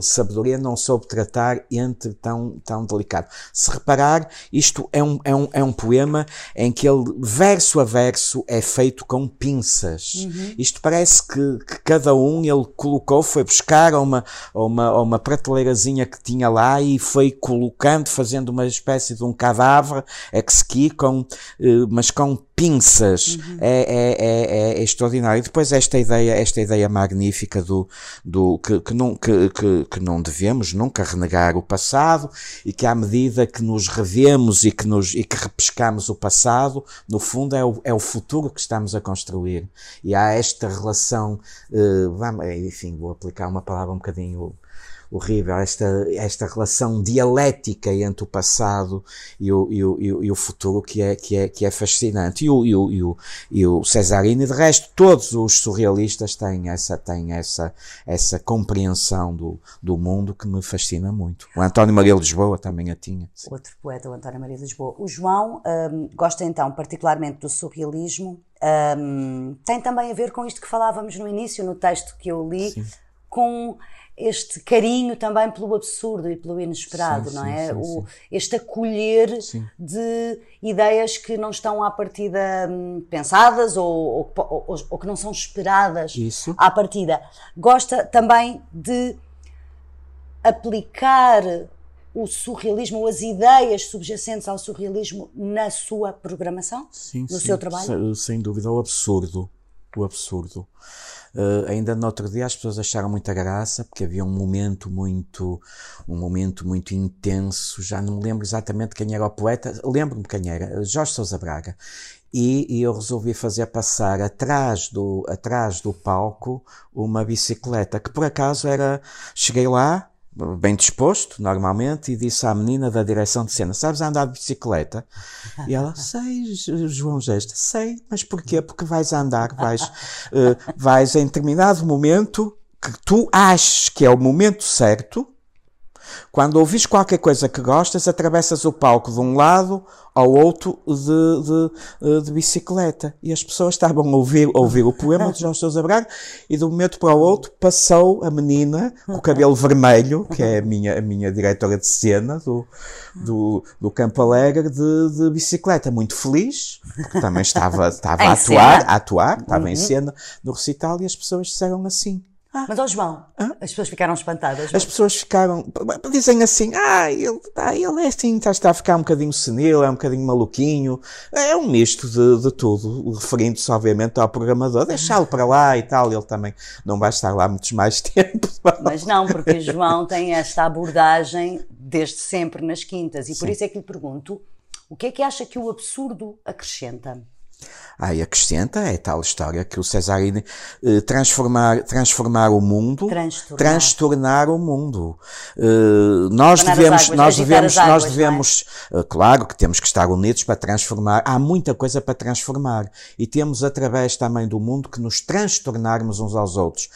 sabedoria não soube tratar entre tão, tão delicado. Se reparar, isto é um, é, um, é um poema em que ele, verso a verso, é feito com pinças. Uhum. Isto parece que, que, cada um ele colocou, foi buscar a uma, a uma, a uma prateleirazinha que tinha lá e foi colocando, fazendo uma espécie de um cadáver exequi com, eh, mas com pinças. Uhum. É, é, é, é, extraordinário. E depois esta ideia, esta ideia magnífica do, do que, que, não, que, que, que não devemos nunca renegar o passado e que à medida que nos revemos e que, nos, e que repescamos o passado, no fundo é o, é o futuro que estamos a construir. E há esta relação, vamos, enfim, vou aplicar uma palavra um bocadinho horrível, esta, esta relação dialética entre o passado e o, e o, e o, futuro que é, que é, que é fascinante. E o, e o, e o, e o Cesarini, de resto, todos os surrealistas têm essa, têm essa, essa compreensão do, do mundo que me fascina muito. O António Maria Lisboa também a tinha. Sim. Outro poeta, o António Maria Lisboa. O João um, gosta então particularmente do surrealismo. Um, tem também a ver com isto que falávamos no início, no texto que eu li, Sim. com este carinho também pelo absurdo e pelo inesperado, sim, não é? Sim, o, este acolher de ideias que não estão à partida hum, pensadas ou, ou, ou, ou, que não são esperadas Isso. à partida. Gosta também de aplicar o surrealismo ou as ideias subjacentes ao surrealismo na sua programação, sim, no seu trabalho? Sem, sem dúvida, o absurdo. O absurdo. Uh, ainda no outro dia as pessoas acharam muita graça porque havia um momento muito, um momento muito intenso. Já não me lembro exatamente quem era o poeta. Lembro-me quem era, Jorge Sousa Braga. E, e, eu resolvi fazer passar atrás do, atrás do palco uma bicicleta que por acaso era, cheguei lá, bem disposto, normalmente, e disse à menina da direção de cena: Sabes andar de bicicleta? E ela: Sei, João Gesta, sei, mas porquê? Porque vais andar, vais, uh, vais em determinado momento que tu achas que é o momento certo quando ouvis qualquer coisa que gostas, atravessas o palco de um lado ao outro de, de, eh, de bicicleta. E as pessoas estavam a ouvir, a ouvir o poema de João Sousa Braga e de um momento para o outro passou a menina com o cabelo vermelho, que é a minha, a minha diretora de cena do, do, do Campo Alegre, de, de bicicleta. Muito feliz, porque também estava, estava a atuar, a atuar, estava uhum. em cena no recital e as pessoas disseram assim ah. Mas, ó João, ah? as pessoas ficaram espantadas. João. As pessoas ficaram, dizem assim, ah, ele, ah, ele é assim, está, está a ficar um bocadinho senil, é um bocadinho maluquinho. É um misto de, de tudo, referindo-se, obviamente, ao programador. Deixá-lo para lá e tal, ele também não vai estar lá muitos mais tempo. Mas não, porque João tem esta abordagem desde sempre nas quintas. E Sim. por isso é que lhe pergunto, o que é que acha que o absurdo acrescenta? Aí acrescenta, é tal história que o Cesarini eh, transformar, transformar o mundo, Transtornar. transtornar o mundo. Eh, nós devemos, águas, nós devemos, as águas, nós é? devemos, eh, claro que temos que estar unidos para transformar. Há muita coisa para transformar e temos através também do mundo que nos transtornarmos uns aos outros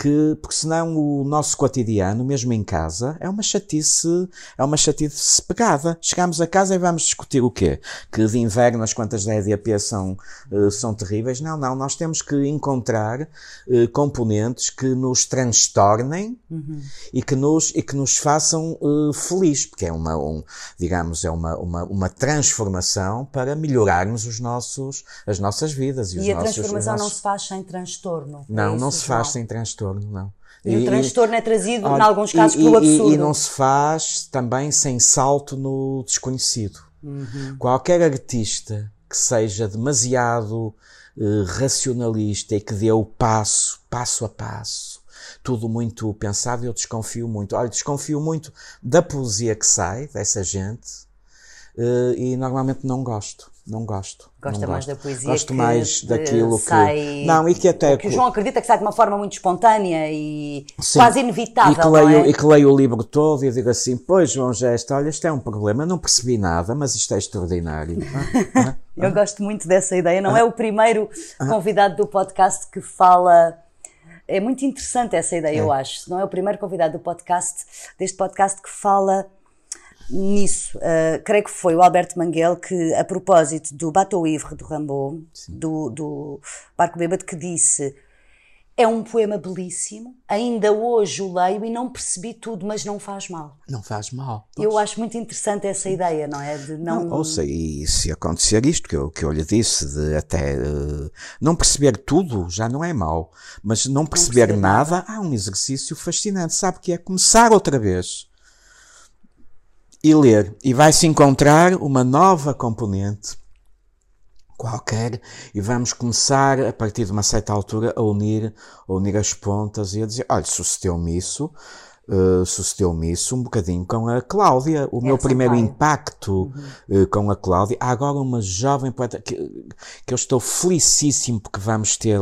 que, porque senão o nosso cotidiano, mesmo em casa, é uma chatice, é uma chatice pegada. Chegamos a casa e vamos discutir o quê? Que de inverno as contas da EDP são, eh, são terríveis. Não, não, nós temos que encontrar eh, componentes que nos transtornem e que nos, e que nos façam eh, feliz, porque é uma, um, digamos, é uma, uma, uma transformação para melhorarmos os nossos, as nossas vidas. E, os E a nossos, transformação os não nossos- se faz sem transtorno. É não, isso, não se faz João? sem transtorno, não. E, o transtorno é trazido, em alguns casos, e- pelo e- absurdo. E, não se faz também sem salto no desconhecido. Uhum. Qualquer artista que seja demasiado eh, racionalista e que dê o passo, passo a passo, tudo muito pensado, eu desconfio muito. Olha, desconfio muito da poesia que sai dessa gente eh, e normalmente não gosto. Não gosto. Gosta mais da poesia Gosto mais daquilo sai, que. Não, e que até. que o João acredita que sai de uma forma muito espontânea e Sim. quase inevitável, e que, leio, não é? e que leio o livro todo e digo assim, pois João Gesto, olha, isto é um problema, não percebi nada, mas isto é extraordinário. Ah, ah. Eu gosto muito dessa ideia. Não é o primeiro Ah. convidado do podcast que fala. É muito interessante essa ideia, É. eu acho. Não é o primeiro convidado do podcast, deste podcast, que fala nisso. Uh, creio que foi o Alberto Manguel que, a propósito do Bateau Ivre do Rambaud, do, do Barco Bêbado, que disse. É um poema belíssimo, ainda hoje o leio e não percebi tudo, mas não faz mal. Não faz mal. Eu acho muito interessante essa ideia, não é? De não, Não, ouça, e se acontecer isto que eu, que eu lhe disse, de até eh, não perceber tudo, já não é mau, mas não perceber, perceber nada, há um exercício fascinante, sabe que é começar outra vez e ler, e vai-se encontrar uma nova componente qualquer e vamos começar a partir de uma certa altura a unir, a unir as pontas e a dizer, olha, sucedeu-me isso, uh, sucedeu-me isso um bocadinho com a Cláudia, o meu primeiro impacto uh, com a Cláudia. Há agora uma jovem poeta que, que eu estou felicíssimo porque vamos ter,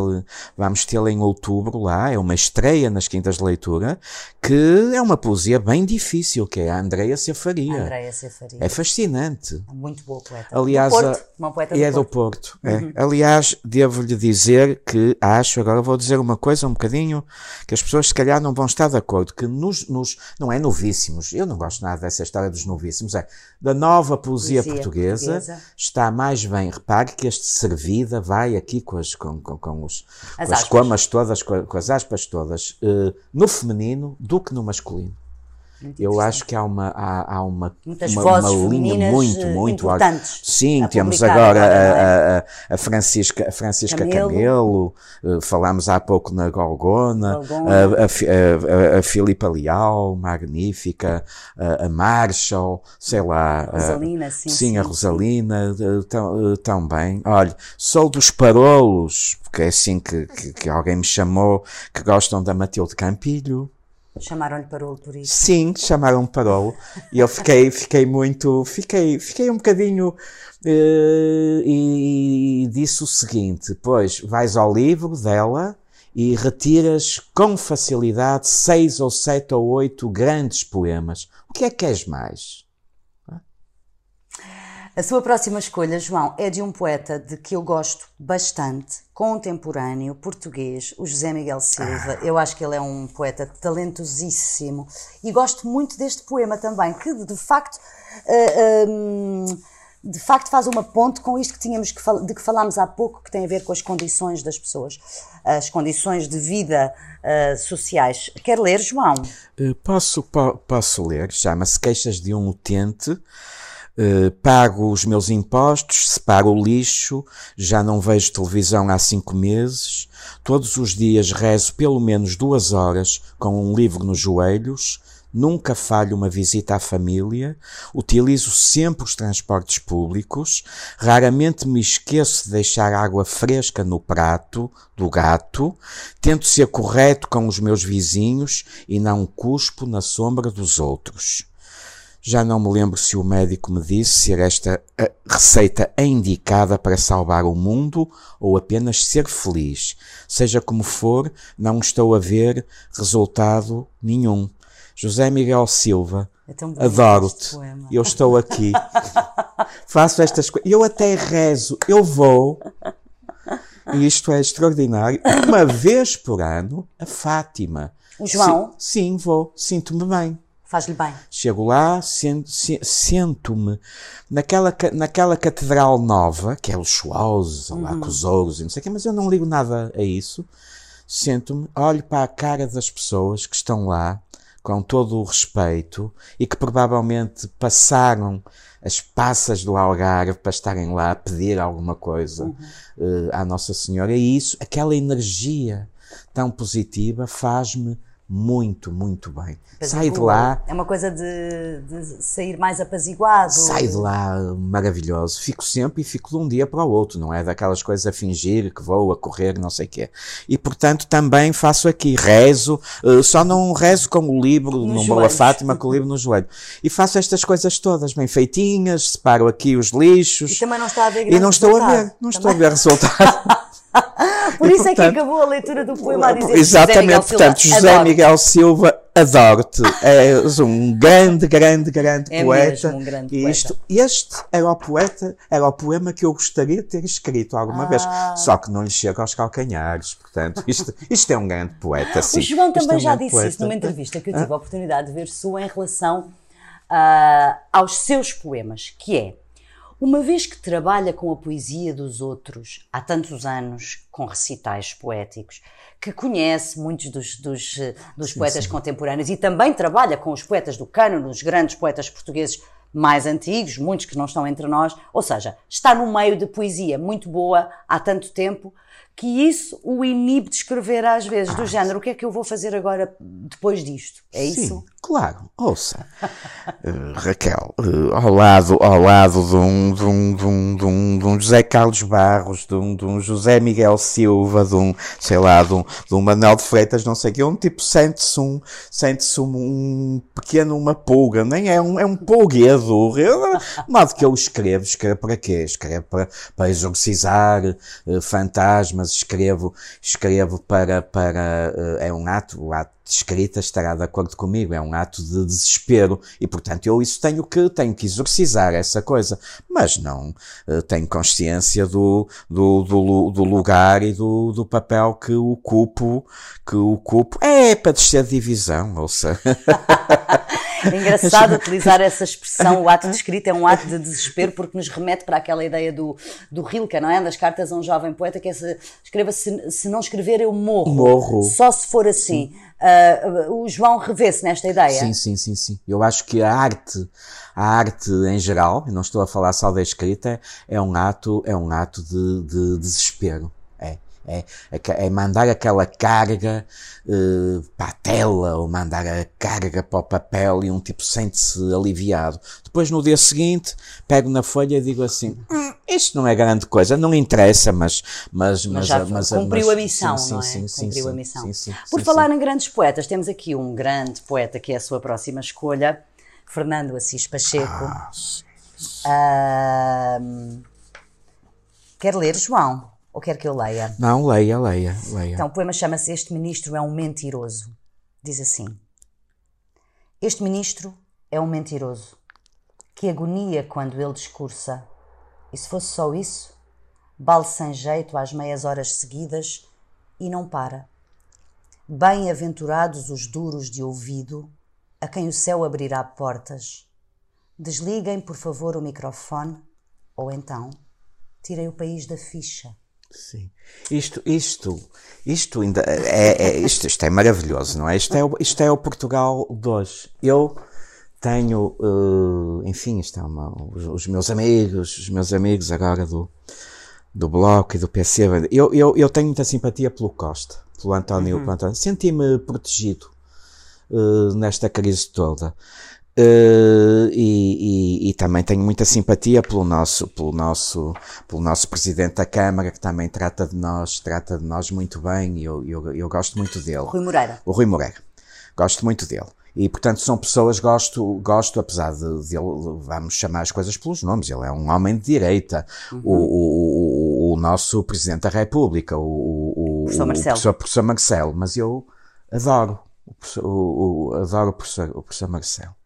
vamos tê-la em outubro lá, é uma estreia nas quintas de leitura, que é uma poesia bem difícil, que é a Andreia Cefaria. Andréia Cefaria. É fascinante. Muito boa poeta. Aliás, do Porto, uma poeta e do é do Porto. Porto. é. Aliás, devo-lhe dizer que acho, agora vou dizer uma coisa um bocadinho, que as pessoas se calhar não vão estar de acordo, que nos, nos não é novíssimos, eu não gosto nada dessa história dos novíssimos, é da nova poesia, Poesia portuguesa, portuguesa. está mais bem, repare que este servida vai aqui com as, com, com, com os, As com as comas todas, com, as aspas todas, eh, no feminino do que no masculino. Eu acho que há uma, há, há uma, Muitas uma, vozes uma linha muito, eh, muito importantes Sim, temos agora é? a, a, a Francisca, a Francisca Camelo. Camelo, eh, falámos há pouco na Gorgona, Gorgona. a, a, a, Filipa Leal, magnífica, a, Marshall, sei lá. a- Rosalina, sim, Sim, sim, a Rosalina, eh, tão, eh, tão bem. Olha, sou dos Parolos, porque é assim que, que, que alguém me chamou, que gostam da Matilde Campilho. Chamaram-lhe Parolo por isso. Sim, chamaram Parolo. E eu fiquei, fiquei muito, fiquei, fiquei um bocadinho, eh, e disse o seguinte, pois, vais ao livro dela e retiras com facilidade seis ou sete ou oito grandes poemas. O que é que queres mais? A sua próxima escolha, João, é de um poeta de que eu gosto bastante, contemporâneo, português, o José Miguel Silva. Eu acho que ele é um poeta talentosíssimo e gosto muito deste poema também, que de facto. eh, hum, de facto faz uma ponte com isto que tínhamos que de que falámos há pouco, que tem a ver com as condições das pessoas, as condições de vida eh, sociais. Quer ler, João? Eh, Posso, po- posso ler, chama-se Queixas de um Utente. Eh, pago os meus impostos, separo o lixo, já não vejo televisão há cinco meses. Todos os dias rezo pelo menos duas horas com um livro nos joelhos. Nunca falho uma visita à família. Utilizo sempre os transportes públicos. Raramente me esqueço de deixar água fresca no prato do gato. Tento ser correto com os meus vizinhos e não cuspo na sombra dos outros. Já não me lembro se o médico me disse se esta a receita indicada para salvar o mundo ou apenas ser feliz. Seja como for, não estou a ver resultado nenhum. José Miguel Silva, É adoro-te. Eu estou aqui. Faço estas coisas. Eu até rezo. Eu vou. E isto é extraordinário. Uma vez por ano, a Fátima. O João? Sim, sim vou. Sinto-me bem. Faz-lhe bem. Chego lá, sento-me naquela, naquela catedral nova, que é luxuosa, uhum. lá com os ouros e não sei o quê, mas eu não ligo nada a isso. Sento-me, olho para a cara das pessoas que estão lá, com todo o respeito, e que provavelmente passaram as passas do Algarve para estarem lá a pedir alguma coisa uhum. uh, à Nossa Senhora. E isso, aquela energia tão positiva, faz-me muito, muito bem. Sai de lá. É uma coisa de, de, sair mais apaziguado. Sai de lá maravilhoso. Fico sempre e fico de um dia para o outro, não é daquelas coisas a fingir que vou a correr, não sei o quê. E portanto também faço aqui, rezo, uh, só não rezo com o livro, no Boa Fátima, com o livro no joelho. E faço estas coisas todas bem feitinhas, separo aqui os lixos. E também não está a ver E não estou a ver, não também. estou a ver resultado. Por isso portanto, é que acabou a leitura do poema a dizer Exatamente, José portanto, José. Miguel Silva, adoro-te. És um grande, grande, grande é poeta. Mesmo um grande e isto, poeta. Este era o poeta, era o poema que eu gostaria de ter escrito alguma ah. vez. Só que não lhe chega aos calcanhares. Portanto, isto, isto é um grande poeta. Sim. O João também é já disse poeta. isso numa entrevista que eu tive a oportunidade de ver sua em relação uh, aos seus poemas, que é uma vez que trabalha com a poesia dos outros há tantos anos, com recitais poéticos, que conhece muitos dos, dos, dos sim, poetas sim. contemporâneos e também trabalha com os poetas do cânone, os grandes poetas portugueses mais antigos, muitos que não estão entre nós, ou seja, está no meio de poesia muito boa há tanto tempo que isso o inibe de escrever às vezes, ah, do género, o que é que eu vou fazer agora depois disto? É sim, isso? Claro, ouça, uh, Raquel, uh, ao lado, ao lado de um, de, um, de, um, de, um, de um José Carlos Barros, de um, de um José Miguel Silva, de um, sei lá, de um, de um Manuel de Freitas, não sei o quê, um tipo sente-se um, sente-se um, um, pequeno, uma pulga, nem é um, é um polguedo, eu, modo que eu escrevo, escrevo para quê? Escrevo para, para exorcizar uh, fantasmas, mas escrevo, escrevo para, para, é um ato, o ato escrita estará de acordo comigo, é um ato de desespero e, portanto, eu isso tenho que, tenho que exorcizar essa coisa, mas não uh, tenho consciência do, do, do, do, lugar e do, do papel que ocupo, que ocupo, é para descer divisão, ouça. É engraçado utilizar essa expressão, o ato de escrita é um ato de desespero, porque nos remete para aquela ideia do, do Rilke, não é? Das cartas a um jovem poeta, que é se, escreva se, se não escrever eu morro. Morro. Só se for assim. Uh, o João revê-se nesta ideia? Sim, sim, sim, sim. Eu acho que a arte, a arte em geral, e não estou a falar só da escrita, é um ato, é um ato de, de desespero. É, é, mandar aquela carga uh, para a tela ou mandar a carga para o papel e um tipo sente-se aliviado. Depois no dia seguinte pego na folha e digo assim, hum, isto não é grande coisa, não interessa, mas mas mas, mas, já mas cumpriu mas, a missão, sim, não é? Sim, sim, cumpriu a missão. Por falar em grandes poetas, temos aqui um grande poeta que é a sua próxima escolha, Fernando Assis Pacheco. Ah, quer ler, João? Ou quer que eu leia? Não, leia, leia, leia. Então, o poema chama-se Este Ministro é um Mentiroso. Diz assim: Este ministro é um mentiroso. Que agonia quando ele discursa. E se fosse só isso, bale sem jeito às meias horas seguidas e não para. Bem-aventurados os duros de ouvido, a quem o céu abrirá portas. Desliguem, por favor, o microfone, ou então tirem o país da ficha. Sim. Isto, isto, isto ainda é, é isto, isto, é maravilhoso, não é? Isto é, o, isto é o Portugal de hoje. Eu tenho, uh, enfim, isto é uma, os, os, meus amigos, os meus amigos agora do, do Bloco e do PC. Eu, eu, eu tenho muita simpatia pelo Costa, pelo António, uhum. António. Senti-me protegido uh, nesta crise toda. Uh, e, e, e, também tenho muita simpatia pelo nosso, pelo nosso, pelo nosso presidente da Câmara, que também trata de nós, trata de nós muito bem, e eu, eu, eu gosto muito dele. Rui Moreira. O Rui Moreira. Gosto muito dele. E, portanto, são pessoas, gosto, gosto apesar de, de ele, vamos chamar as coisas pelos nomes, ele é um homem de direita, uhum. o, o, o, nosso Presidente da República, o, o, professor, Marcelo. Professor, professor Marcelo, mas eu adoro o, o, adoro o professor, o professor Marcelo.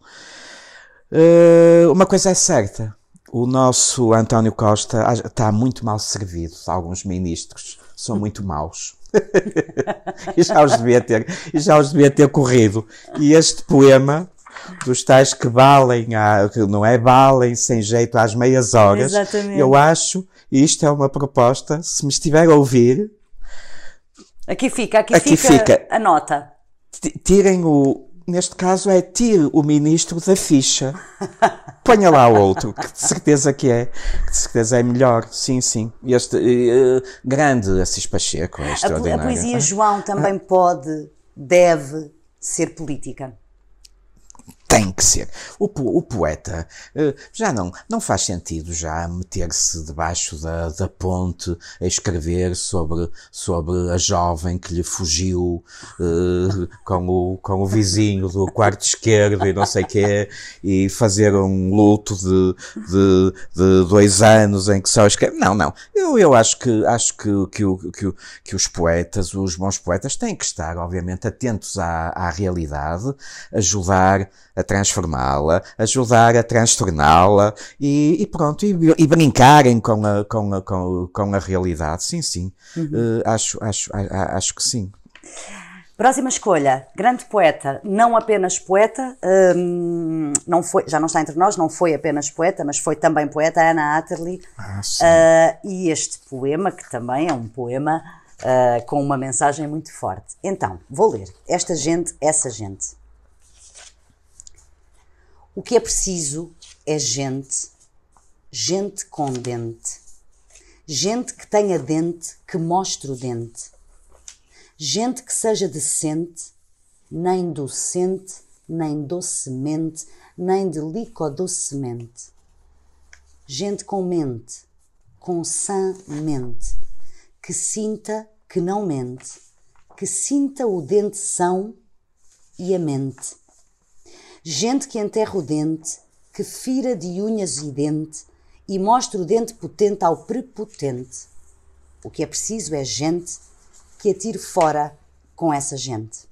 Uh, uma coisa é certa, o nosso António Costa está muito mal servido, alguns ministros são muito maus. e já os devia ter, e já os devia ter corrido. E este poema dos tais que valem, que não é valem sem jeito às meias horas. Exatamente. Eu acho, e isto é uma proposta, se me estiver a ouvir. Aqui fica, aqui, aqui fica, fica a nota. Tirem o, neste caso é tire o ministro da ficha. Ponha lá outro, que de certeza que é, que de certeza é melhor. Sim, sim. Este uh, grande Assis Pacheco, é extraordinário. A, a poesia João também pode, deve ser política tem que ser. O, o poeta uh, já não, não faz sentido já meter-se debaixo da, da ponte a escrever sobre, sobre a jovem que lhe fugiu uh, com, o, com o vizinho do quarto esquerdo e não sei quê, e fazer um luto de, de, de dois anos em que só escreve. Não, não. Eu, eu acho que, acho que, que, que, que os poetas, os bons poetas, têm que estar, obviamente, atentos à, à realidade, ajudar a transformá-la, ajudar a transtorná-la e, e, pronto, e, e, brincarem com a, com, a, com, com a realidade. Sim, sim. Uhum. Uh, acho, acho, acho que sim. Próxima escolha, grande poeta, não apenas poeta, hum, não foi, já não está entre nós, não foi apenas poeta, mas foi também poeta, Ana Atterley. Ah, uh, e este poema, que também é um poema uh, com uma mensagem muito forte. Então, vou ler. Esta gente, essa gente. O que é preciso é gente, gente com dente, gente que tenha dente, que mostre o dente, gente que seja decente, nem docente, nem docemente, nem delicodocemente, gente com mente, com sã mente, que sinta que não mente, que sinta o dente são e a mente gente que enterra o dente, que fira de unhas e dente e mostra o dente potente ao prepotente. O que é preciso é gente que atire fora com essa gente.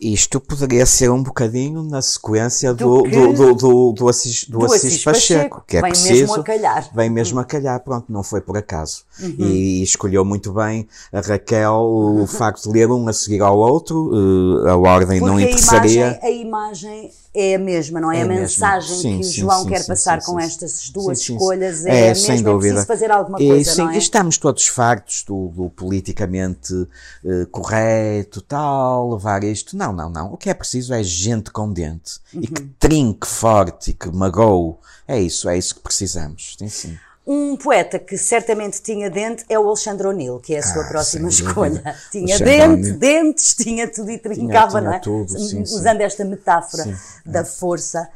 Isto poderia ser um bocadinho na sequência do, do, do, do, do, Assis, do, do Assis, Assis Pacheco, Pacheco, que é vem preciso. Mesmo a calhar. Vem mesmo a calhar, pronto, não foi por acaso. Uhum. E, escolheu muito bem a Raquel o facto de ler um a seguir ao outro, uh, a ordem Porque não interessaria. A imagem, a imagem é a mesma, não é? é a mensagem sim, que o sim, João sim, quer passar com estas duas escolhas é, é a mesma, sem dúvida. é preciso fazer alguma coisa, sim, não é? Estamos todos fartos do, do politicamente uh, correto, tal, levar isto. Não, não, não. O que é preciso é gente com dente uhum. e que uhum. trinque forte e que magoe. É isso, é isso que precisamos. Sim, sim. Um poeta que certamente tinha dente é o Alexandre O'Neill, que é a sua ah, próxima escolha. Tinha dente, dentes, tinha tudo e trincava, tinha, tinha não é? Tudo, sim, Usando sim. esta metáfora sim, da é. força.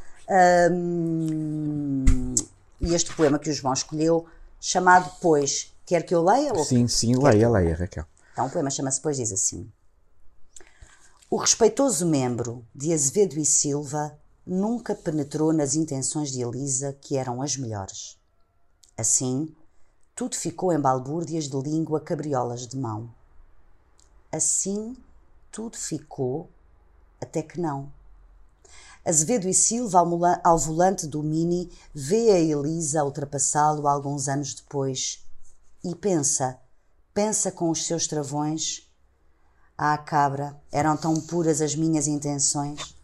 E este poema que o João escolheu, chamado Pois, quer que eu leia? Ou sim, sim, leia, leia, Raquel. Então o poema chama-se Pois, diz assim. O respeitoso membro de Azevedo e Silva nunca penetrou nas intenções de Elisa, que eram as melhores Assim, tudo ficou em balbúrdias de língua cabriolas de mão. Assim, tudo ficou até que não. Azevedo e Silva, ao volante do Mini, vê a Elisa ultrapassá-lo alguns anos depois e pensa, pensa com os seus travões. Ah, cabra, eram tão puras as minhas intenções.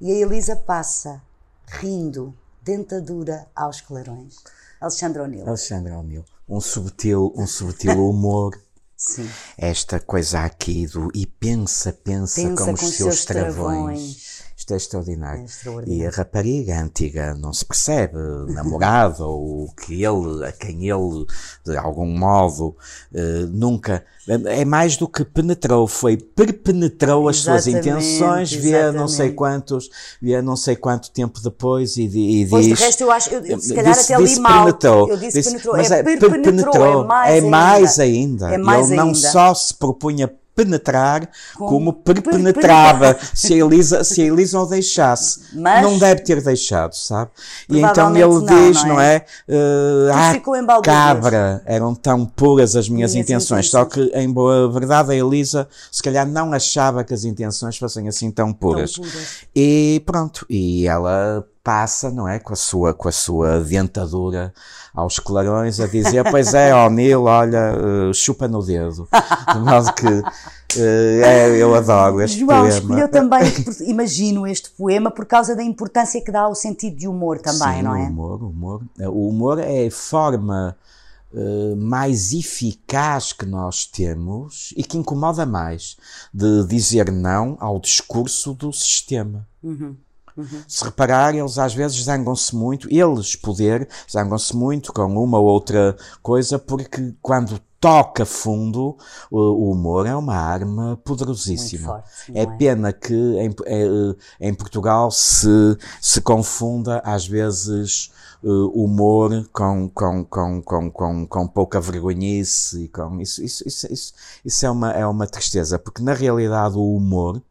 E a Elisa passa, rindo, dentadura aos clarões. Alexandre O'Neill. Alexandre O'Neill. Um subtil, um subtil humor. Sim. Esta coisa aqui do e pensa, pensa, pensa com, com os seus, travões. travões. Isto é extraordinário. é extraordinário. E a rapariga antiga não se percebe, namorada ou que ele, a quem ele, de algum modo, uh, nunca, é mais do que penetrou, foi perpenetrou as suas intenções, via não sei quantos, via não sei quanto tempo depois e, e pois diz... de resto eu acho, eu, se calhar disse, até li mal. Penetrou, eu disse, disse penetrou, mas é, é perpenetrou, é mais, é mais ainda. ainda. É mais ele ainda. não só se propunha penetrar como, como penetrava se a Elisa, se a Elisa o deixasse. Mas, não deve ter deixado, sabe? E então ele não, diz, não é? Não é? Uh, ah, cabra, eram tão puras as minhas, minhas intenções. intenções. Só que, em boa verdade, a Elisa se calhar não achava que as intenções fossem assim tão puras. Tão puras. E pronto, e ela passa, não é? Com a sua, com a sua dentadura aos clarões a dizer, pois é, ó Nil, olha, uh, chupa no dedo. De modo que uh, é, eu adoro este João poema. escolheu também, imagino, este poema por causa da importância que dá ao sentido de humor também, Sim, não é? o humor, o humor. O humor é a forma uh, mais eficaz que nós temos e que incomoda mais de dizer não ao discurso do sistema. Uhum. Uhum. Se reparar, eles às vezes zangam-se muito, eles, poder, zangam-se muito com uma ou outra coisa, porque quando toca fundo, o humor é uma arma poderosíssima. Forte, é, é, pena que em, eh, em, Portugal se, se confunda às vezes humor com, com, com, com, com, com pouca vergonhice e com isso, isso, isso, isso, isso é, uma, é uma tristeza, porque na realidade o humor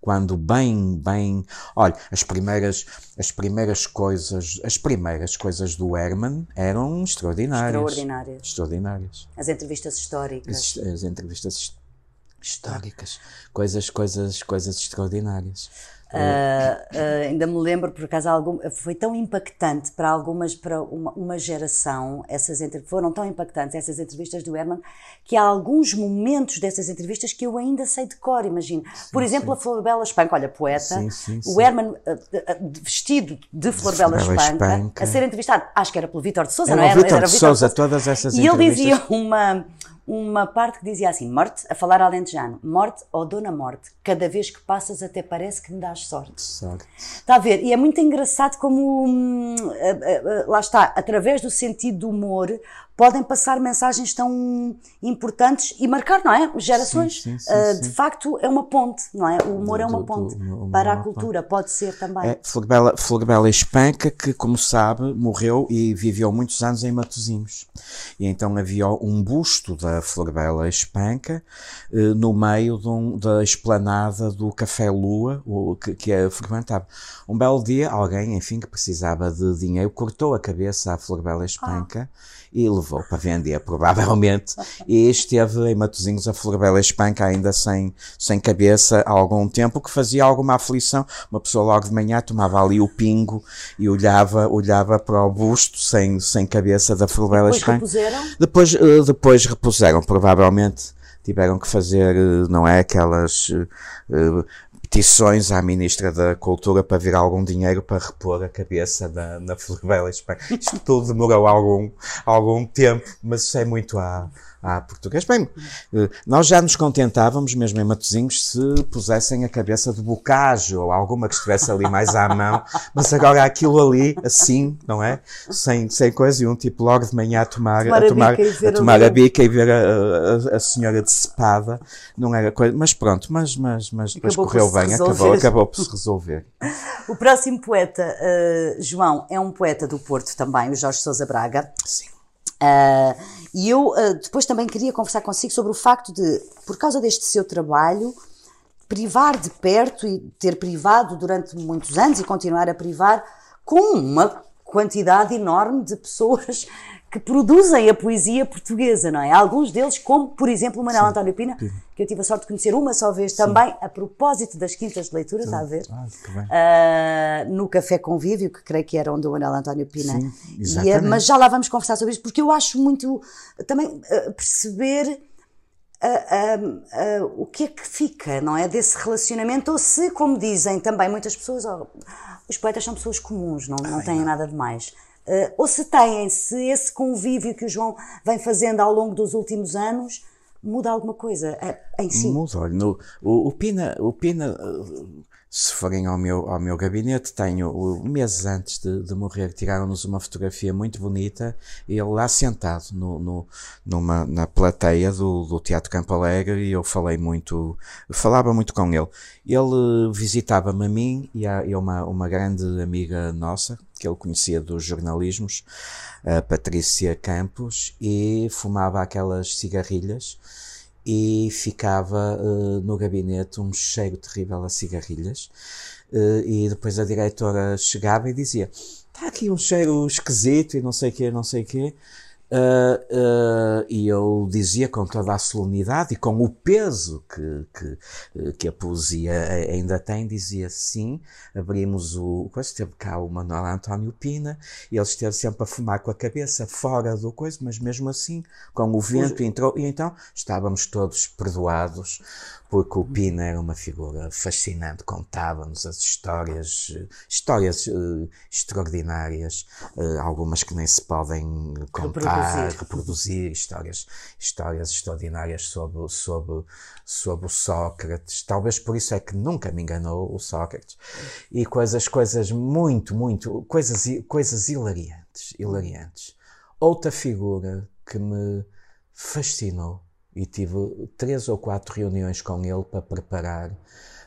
quando bem, bem, olha, as primeiras, as primeiras coisas, as primeiras coisas do Herman eram extraordinárias. Extraordinárias. Extraordinárias. As entrevistas históricas. As, as entrevistas históricas, coisas, coisas, coisas extraordinárias. Uh, uh, ainda me lembro, por acaso, algum, foi tão impactante para algumas, para uma, uma geração, essas foram tão impactantes essas entrevistas do Herman, que há alguns momentos dessas entrevistas que eu ainda sei de cor, imagino. Por exemplo, sim. a Florbela Espanca, olha, poeta, sim, sim, o Herman uh, vestido de Florbela Espanca, Espanca, a ser entrevistado, acho que era pelo Vítor de Souza, não era? Vítor de Souza, todas essas e entrevistas. E ele dizia uma uma parte que dizia assim: Morte, a falar alentejano, morte ou dona morte, cada vez que passas até parece que me dás sorte. Sorte. Está a ver? E é muito engraçado como, hum, lá está, através do sentido do humor, podem passar mensagens tão importantes e marcar, não é? Gerações. Sim, sim, sim, uh, de facto, é uma ponte, não é? O humor do, é uma ponte do, do, para a cultura, pode ser também. É, Florbela, Florbela Espanca, que, como sabe, morreu e viveu muitos anos em Matosinhos. E então havia um busto da Florbela Espanca uh, no meio um, da esplanada do Café Lua, o, que, que é frequentava. Um belo dia, alguém, enfim, que precisava de dinheiro, cortou a cabeça à Florbela Espanca. Ah e levou para vender, provavelmente. E esteve em Matosinhos a Florbela Espanca ainda sem, sem cabeça há algum tempo, que fazia alguma aflição. Uma pessoa logo de manhã tomava ali o pingo e olhava, olhava para o busto sem, sem cabeça da Florbela Espanca. Repuseram? Depois, uh, depois repuseram, provavelmente tiveram que fazer, eh, não é, aquelas uh, petições à Ministra da Cultura para vir algum dinheiro para repor a cabeça da, na Florbela Espanha. Isto tudo demorou algum, algum tempo, mas isso é muito a à português. Bem, eh, nós já nos contentávamos, mesmo em Matozinhos, se pusessem a cabeça de bocage ou alguma que estivesse ali mais à mão, mas agora aquilo ali, assim, não é? Sem, sem coisa, e um tipo logo de manhã a tomar, tomar a, tomar, a, a, tomar a bica e ver a, a, senhora decepada, não era coisa, mas pronto, mas, mas, mas depois correu bem, acabou, acabou por se resolver. O próximo poeta, uh, João, é um poeta do Porto também, o Jorge Sousa Braga. Sim. Uh, e eu uh, depois também queria conversar consigo sobre o facto de, por causa deste seu trabalho, privar de perto e ter privado durante muitos anos e continuar a privar com uma quantidade enorme de pessoas que produzem a poesia portuguesa, não é? Alguns deles, como por exemplo o Manuel Sim. António Pina, que eu tive a sorte de conhecer uma só vez Sim. também, a propósito das quintas de leitura, Sim. está a ver? Ah, uh, no Café Convívio, que creio que era onde o Manuel António Pina ia, mas já lá vamos conversar sobre isso, porque eu acho muito também uh, perceber uh, o que é que fica, não é? Desse relacionamento, ou se, como dizem também muitas pessoas, oh, os poetas são pessoas comuns, não, não têm nada de mais. Uh, ou se têm, se esse convívio que o João vem fazendo ao longo dos últimos anos muda alguma coisa em si? Muda, olha, no, o, o, Pina, o Pina uh, se forem ao meu, ao meu gabinete, tenho, meses antes de, de morrer, tiraram-nos uma fotografia muito bonita, ele lá sentado no, no, numa, na plateia do, do Teatro Campo Alegre, e eu falei muito, falava muito com ele. Ele visitava-me a mim e a, e uma, uma grande amiga nossa, que ele conhecia dos jornalismos, a Patrícia Campos, e fumava aquelas cigarrilhas, e ficava uh, no gabinete um cheiro terrível a cigarrilhas. Uh, e depois a diretora chegava e dizia: Está aqui um cheiro esquisito e não sei o quê, não sei o quê. Uh, uh, e eu dizia com toda a solenidade e com o peso que, que, que a poesia ainda tem, dizia sim, abrimos o. Depois esteve cá o Manuel António Pina e ele esteve sempre a fumar com a cabeça fora do coisa, mas mesmo assim, com o vento, entrou, e então estávamos todos perdoados porque o Pina era uma figura fascinante, contava-nos as histórias, histórias uh, extraordinárias, uh, algumas que nem se podem contar, reproduzir, reproduzir histórias, histórias extraordinárias sobre, sobre, sobre o Sócrates. Talvez por isso é que nunca me enganou o Sócrates. E coisas, coisas muito, muito, coisas, coisas hilariantes, hilariantes. Outra figura que me fascinou e tive três ou quatro reuniões com ele para preparar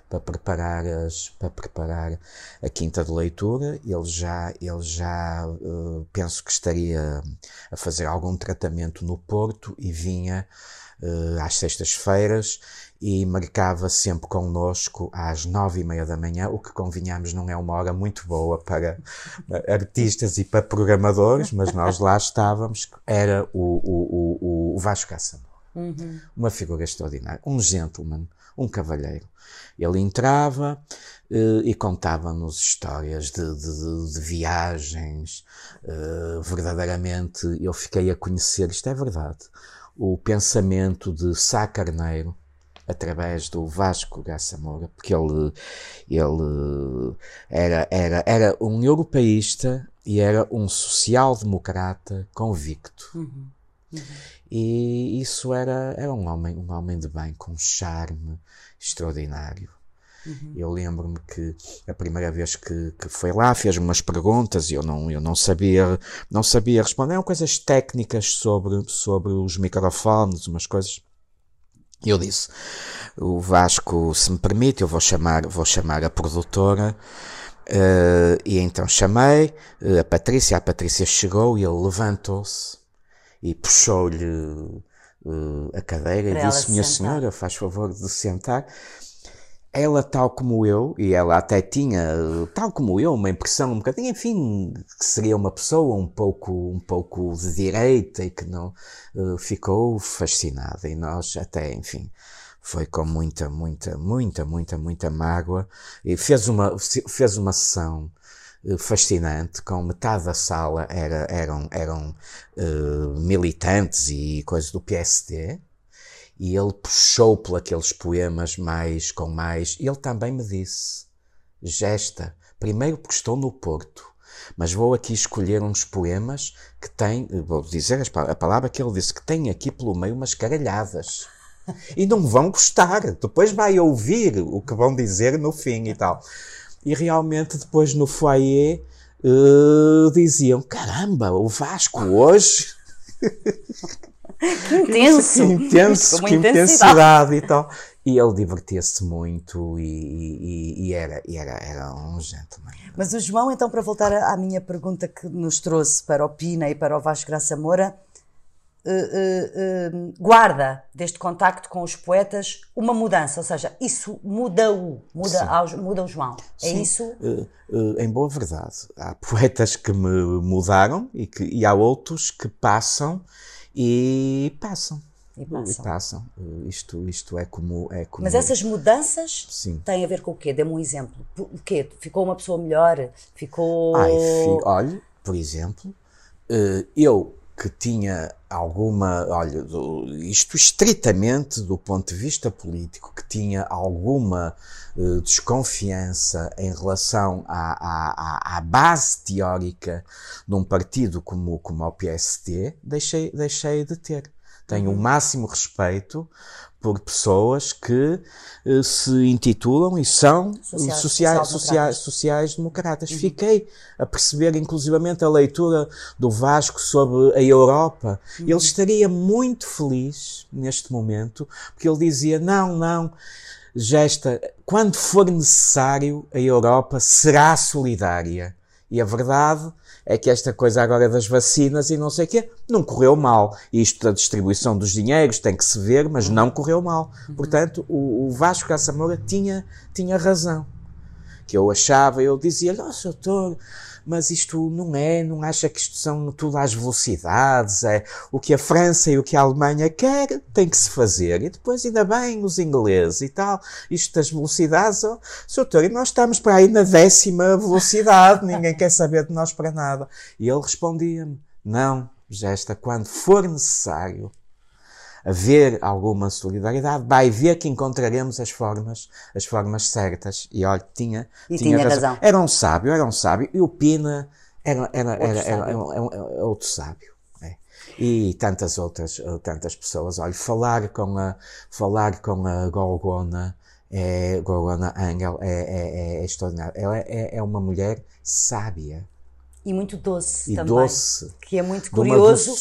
para preparar as para preparar a quinta de leitura ele já ele já uh, penso que estaria a fazer algum tratamento no Porto e vinha uh, às sextas-feiras e marcava sempre connosco às nove e meia da manhã, o que convinhamos não é uma hora muito boa para artistas e para programadores, mas nós lá estávamos, era o, o, o, o Vasco Caçamba. Uhum. Uma figura extraordinária, um gentleman, um cavalheiro. Ele entrava uh, e contava-nos histórias de, de, de viagens. Uh, verdadeiramente, eu fiquei a conhecer, isto é verdade, o pensamento de Sá Carneiro, através do Vasco Graça Moura, porque ele, ele era, era, era um europeísta e era um social-democrata convicto. Uhum. Uhum. E isso era, era um homem, um homem de bem, com um charme extraordinário. Uhum. Eu lembro-me que a primeira vez que, que foi lá fez umas perguntas e eu não, eu não sabia, não sabia responder. Eram coisas técnicas sobre, sobre os microfones, umas coisas. E eu disse, o Vasco, se me permite, eu vou chamar, vou chamar a produtora. Uh, e então chamei uh, a Patrícia, a Patrícia chegou e ele levantou-se e puxou-lhe uh, a cadeira Para e disse: Minha sentar. senhora, faz favor de sentar. Ela, tal como eu, e ela até tinha, tal como eu, uma impressão um bocadinho, enfim, que seria uma pessoa um pouco, um pouco de direita e que não uh, ficou fascinada. E nós até, enfim, foi com muita, muita, muita, muita, muita mágoa e fez uma, fez uma sessão fascinante, com metade da sala era, eram, eram uh, militantes e coisas do PSD, e ele puxou por aqueles poemas mais, com mais, e ele também me disse, gesta, primeiro porque estou no Porto, mas vou aqui escolher uns poemas que têm, vou dizer a palavra que ele disse, que tem aqui pelo meio umas caralhadas. E não vão gostar. Depois vai ouvir o que vão dizer no fim e tal e realmente depois no foyer uh, diziam: caramba, o Vasco hoje. Que intenso! que intenso, que intensidade e tal. E ele divertia-se muito e, e, e, era, e era, era um gentleman. Mas o João, então, para voltar à minha pergunta que nos trouxe para o Pina e para o Vasco Graça Moura, uh, uh, guarda deste contacto com os poetas uma mudança, ou seja, isso muda-o, muda, muda, muda o João. É Sim. isso? em boa verdade, há poetas que me mudaram e, que, e há outros que passam e passam. E passam. E passam. Isto, isto é como, é como. Mas essas mudanças Sim. têm a ver com o quê? Dê-me um exemplo. O quê? Ficou uma pessoa melhor? Ficou. Ai, fi... olha, por exemplo, eu que tinha alguma, olha, isto estritamente do ponto de vista político, que tinha alguma uh, desconfiança em relação à, à, à, base teórica de um partido como, como o PSD, deixei, deixei de ter. Tenho o uhum. máximo respeito por pessoas que uh, se intitulam e são sociais, sociais, sociais, sociais democratas. Uhum. Fiquei a perceber, inclusivamente, a leitura do Vasco sobre a Europa. Uhum. Ele estaria muito feliz neste momento, porque ele dizia: não, não, gesta, quando for necessário, a Europa será solidária. E a verdade é que esta coisa agora das vacinas e não sei o quê, não correu mal. Isto da distribuição dos dinheiros tem que se ver, mas não correu mal. Portanto, o, o Vasco Graça Moura tinha, tinha razão. Que eu achava, eu dizia, oh, doutor, mas isto não é, não acha que isto são tudo às velocidades, é o que a França e o que a Alemanha quer, tem que se fazer. E depois ainda bem os ingleses e tal, isto das velocidades, oh, doutor, e nós estamos para aí na décima velocidade, ninguém quer saber de nós para nada. E ele respondia-me, não, Gesta, quando for necessário, haver alguma solidariedade, vai ver que encontraremos as formas, as formas certas. E olha, tinha, e tinha, tinha razão. razão. Era um sábio, era um sábio. E o Pina era, era, era, era, era, era outro sábio. É. E tantas outras, tantas pessoas. Olha, falar com a, falar com a Gorgona, é, Gorgona Angel é, é, é extraordinário. Ela é, é uma mulher sábia. E muito doce e também. doce. Que é muito curioso.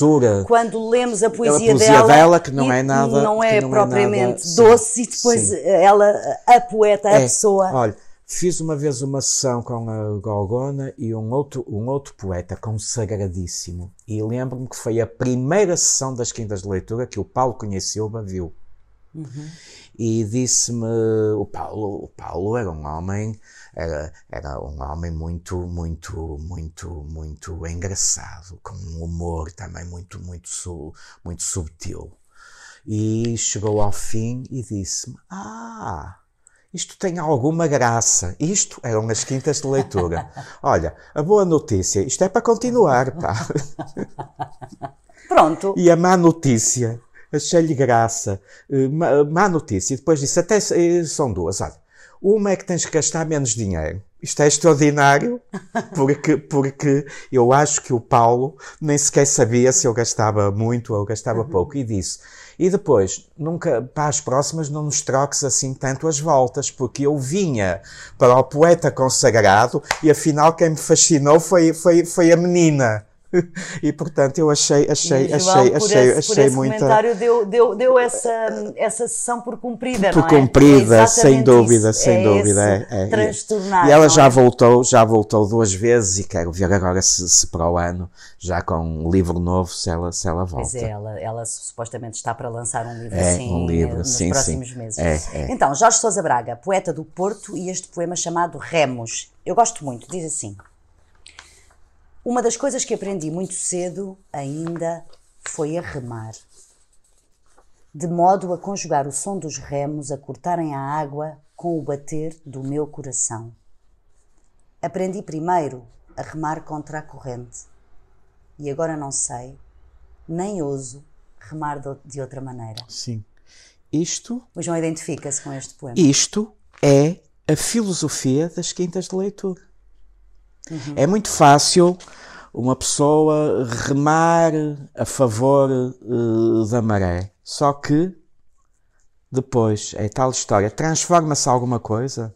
Quando lemos a poesia, a poesia dela, dela, que não é nada. Não é não propriamente é nada, doce, e depois sim. ela, a poeta, a é, pessoa. Olha, fiz uma vez uma sessão com a Gorgona e um outro, um outro poeta consagradíssimo. E lembro-me que foi a primeira sessão das Quintas de Leitura que o Paulo conheceu, viu. Uhum. E disse-me: o Paulo, o Paulo era um homem era, era um homem muito, muito, muito, muito engraçado, com um humor também muito, muito, su, muito subtil. E chegou ao fim e disse-me: Ah, isto tem alguma graça. Isto eram as quintas de leitura. Olha, a boa notícia, isto é para continuar, pá. Pronto. E a má notícia, achei-lhe graça. Eh, má, má notícia, depois disse, até eh, são duas, olha. Uma é que tens que gastar menos dinheiro. Isto é extraordinário, porque, porque eu acho que o Paulo nem sequer sabia se eu gastava muito ou gastava uhum. pouco, e disse. E depois, nunca, para as próximas, não nos troques assim tanto as voltas, porque eu vinha para o poeta consagrado e afinal quem me fascinou foi, foi, foi a menina. e portanto eu achei achei João, achei achei esse, achei esse muita comentário deu, deu, deu essa essa sessão por cumprida por não é? cumprida é sem dúvida isso. sem é dúvida é, é, transtornar e ela já é? voltou já voltou duas vezes e quero ver agora se, se para o ano já com um livro novo se ela se ela volta pois é ela ela supostamente está para lançar um livro é, assim um livro, nos sim, próximos sim. meses então Jorge Sousa Braga poeta do Porto e este poema chamado Remos eu gosto muito diz assim uma das coisas que aprendi muito cedo ainda foi a remar. De modo a conjugar o som dos remos a cortarem a água com o bater do meu coração. Aprendi primeiro a remar contra a corrente. E agora não sei, nem ouso remar de outra maneira. Sim. Isto. O João identifica-se com este poema. Isto é a filosofia das quintas de leitura. Uhum. É muito fácil uma pessoa remar a favor uh, da maré. Só que depois é tal história. Transforma-se alguma coisa?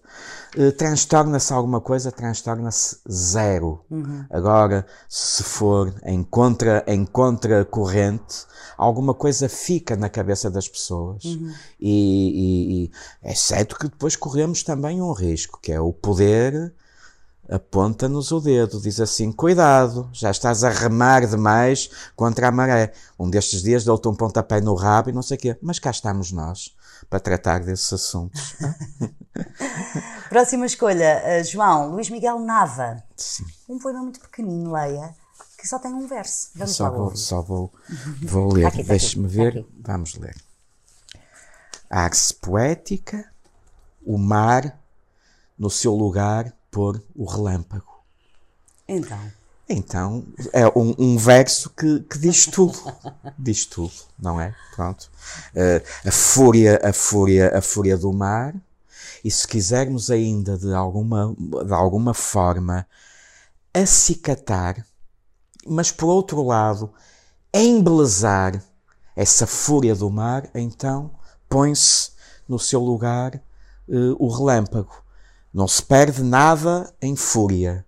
Uh, transtorna-se alguma coisa? Transtorna-se zero. Uhum. Agora, se for em contra, em contra corrente, alguma coisa fica na cabeça das pessoas. Uhum. E, e, e é certo que depois corremos também um risco, que é o poder aponta-nos o dedo, diz assim: Cuidado, já estás a remar demais contra a maré. Um destes dias deu-te um pontapé no rabo e não sei o quê. Mas cá estamos nós para tratar desses assuntos. Próxima escolha, uh, João, Luís Miguel Nava. Sim. Um poema muito pequenino, leia, que só tem um verso. Vamos só lá vou, só vou, vou ler. Tá Deixe-me ver. tá. Vamos ler. Arte poética, o mar no seu lugar pôr o relâmpago. Então, Então, é um, um verso que, que diz tudo. diz tudo, não é? Pronto. Eh, a fúria, a fúria, a fúria do mar. E se quisermos ainda de alguma, de alguma forma acicatar, mas por outro lado, embelezar essa fúria do mar, então põe-se no seu lugar eh, o relâmpago. Não se perde nada em fúria.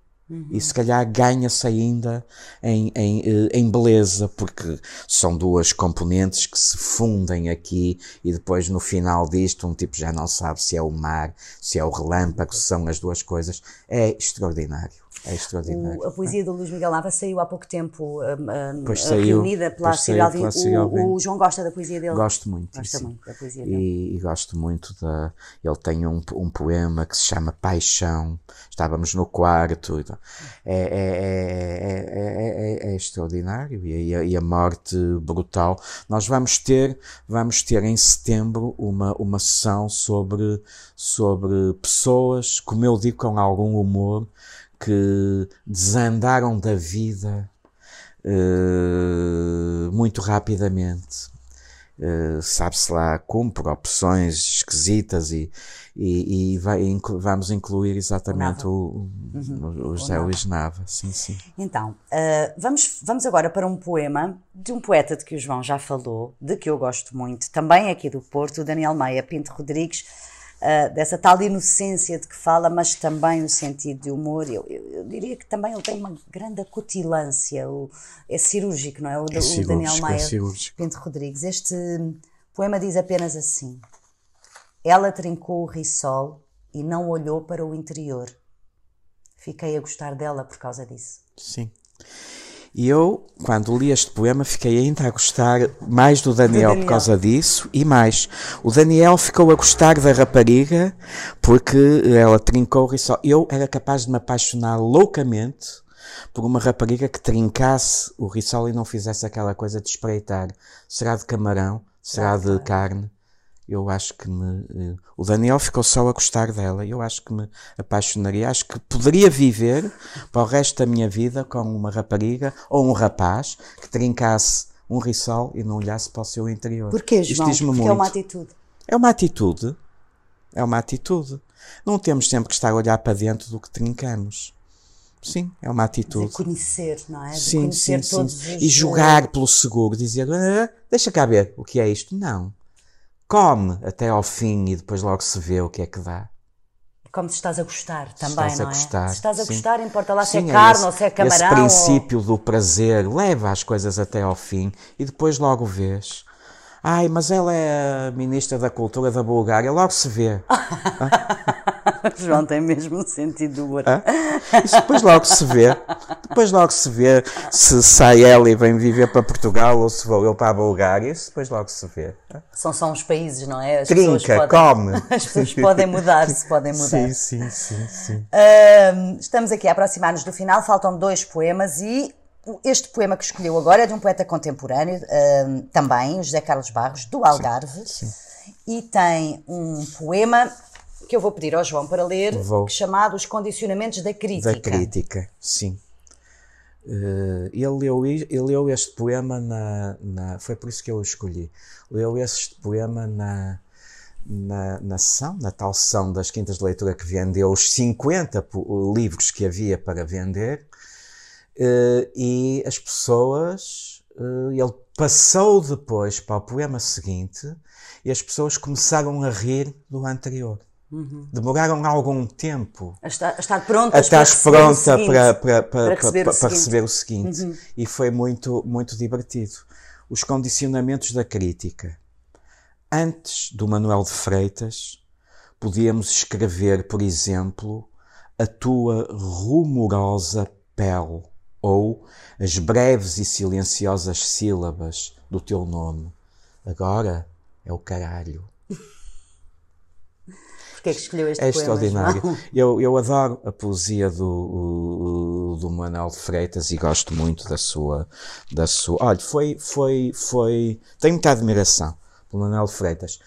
E se calhar ganha-se ainda em, em, eh, em beleza, porque são duas componentes que se fundem aqui e depois no final disto um tipo já não sabe se é o mar, se é o relâmpago, se são as duas coisas. É extraordinário. É extraordinário. O, a poesia do Luís Miguel Nava saiu há pouco tempo, um, Pois saiu, reunida pela Alvim. O, o João gosta da poesia dele? Gosto muito. Gosta muito da poesia dele. E, e gosto muito da. Ele tem um, um poema que se chama Paixão. Estávamos no quarto. e. É, é, é, é, é, é, é extraordinário. E, a- e a morte brutal. Nós vamos ter, vamos ter em setembro uma, uma sessão sobre, sobre pessoas, como eu digo com algum humor, que desandaram da vida eh, muito rapidamente. Uh, sabe-se lá como, por opções esquisitas e, e, e vai inclu- vamos incluir exatamente o, o, o José Luís Nava, sim, sim. Então, ah, vamos, vamos agora para um poema de um poeta de que o João já falou, de que eu gosto muito, também aqui do Porto, o Daniel Maia Pinto Rodrigues, ah, dessa tal inocência de que fala, mas também no sentido de humor. Eu, eu- eu diria que também ele tem uma grande acutilância, o- é cirúrgico, não é? O, o cirúrgico, Daniel é Maia cirúrgico. Pinto Rodrigues. Este poema diz apenas assim: Ela trincou o risol e não olhou para o interior. Fiquei a gostar dela por causa disso. Sim. E eu, quando li este poema, fiquei ainda a gostar mais do Daniel, Daniel. por causa disso e mais. O Daniel ficou a gostar da rapariga porque ela trincou o risol. Eu era capaz de me apaixonar loucamente por uma rapariga que trincasse o risol e não fizesse aquela coisa de espreitar. Será de camarão? Será de carne? Eu acho que me. eh, O Daniel ficou só a gostar dela. Eu acho que me apaixonaria. Acho que poderia viver para o resto da minha vida com uma rapariga ou um rapaz que trincasse um risol e não olhasse para o seu interior. Porquê, Isto João? diz-me Porque muito. é uma atitude. É uma atitude. É uma atitude. Não temos sempre que estar a olhar para dentro do que trincamos. Sim, é uma De atitude. conhecer, não é? De Sim, conhecer sim, todos sim. os. E jogar pelo seguro, dizer, "Ah, deixa cá ver o que é isto. Não. Come até ao fim e depois logo se vê o que é que dá. Como se estás a gostar também, estás a não é? gostar, se estás a sim. gostar, importa lá se é Sim, carne esse- ou se é camarão. Esse ou- princípio do prazer leva as coisas até ao fim e depois logo vês. Ai, mas ela é a ministra da Cultura da Bulgária, logo se vê. João tem mesmo um sentido do humor. Isso depois logo se vê. Depois logo se vê se sai ela e vem viver para Portugal ou se vou eu para a Bulgária. Isso depois logo se vê. São só uns países, não é? As Trinca, podem- come. As pessoas podem mudar-se, podem mudar. Sim, sim, sim, sim. Ahm, estamos aqui a aproximar-nos do final, faltam dois poemas e este poema que escolheu agora é de um poeta contemporâneo, ahm, também, José Carlos Barros, do Algarve, e tem um poema que eu vou pedir ao João para ler, Vou. chamado Os Condicionamentos da Crítica. Da crítica, sim. Eh, ele, leu, ele leu este poema na, na- Foi por isso que eu o escolhi. Leu este poema na, na, na sessão, na tal sessão das Quintas de Leitura que vendeu os 50 po- livros que havia para vender. Eh, e as pessoas. eh, ele passou depois para o poema seguinte e as pessoas começaram a rir do anterior. Demoraram algum tempo A estar, a estar prontas para estás receber o pronta para, para, para, receber o para- para seguinte. Uhum. receber o seguinte. E foi muito, muito divertido. Os condicionamentos da crítica. Antes do Manuel de Freitas, podíamos escrever, por exemplo, a tua rumorosa pele ou as breves e silenciosas sílabas do teu nome. Agora é o caralho. Porquê é que escolheu este É poema, extraordinário. Eu, eu adoro a poesia do, do Manuel de Freitas e gosto muito da sua. Da sua olha, foi, foi, foi. Tenho muita admiração pelo Manuel de Freitas.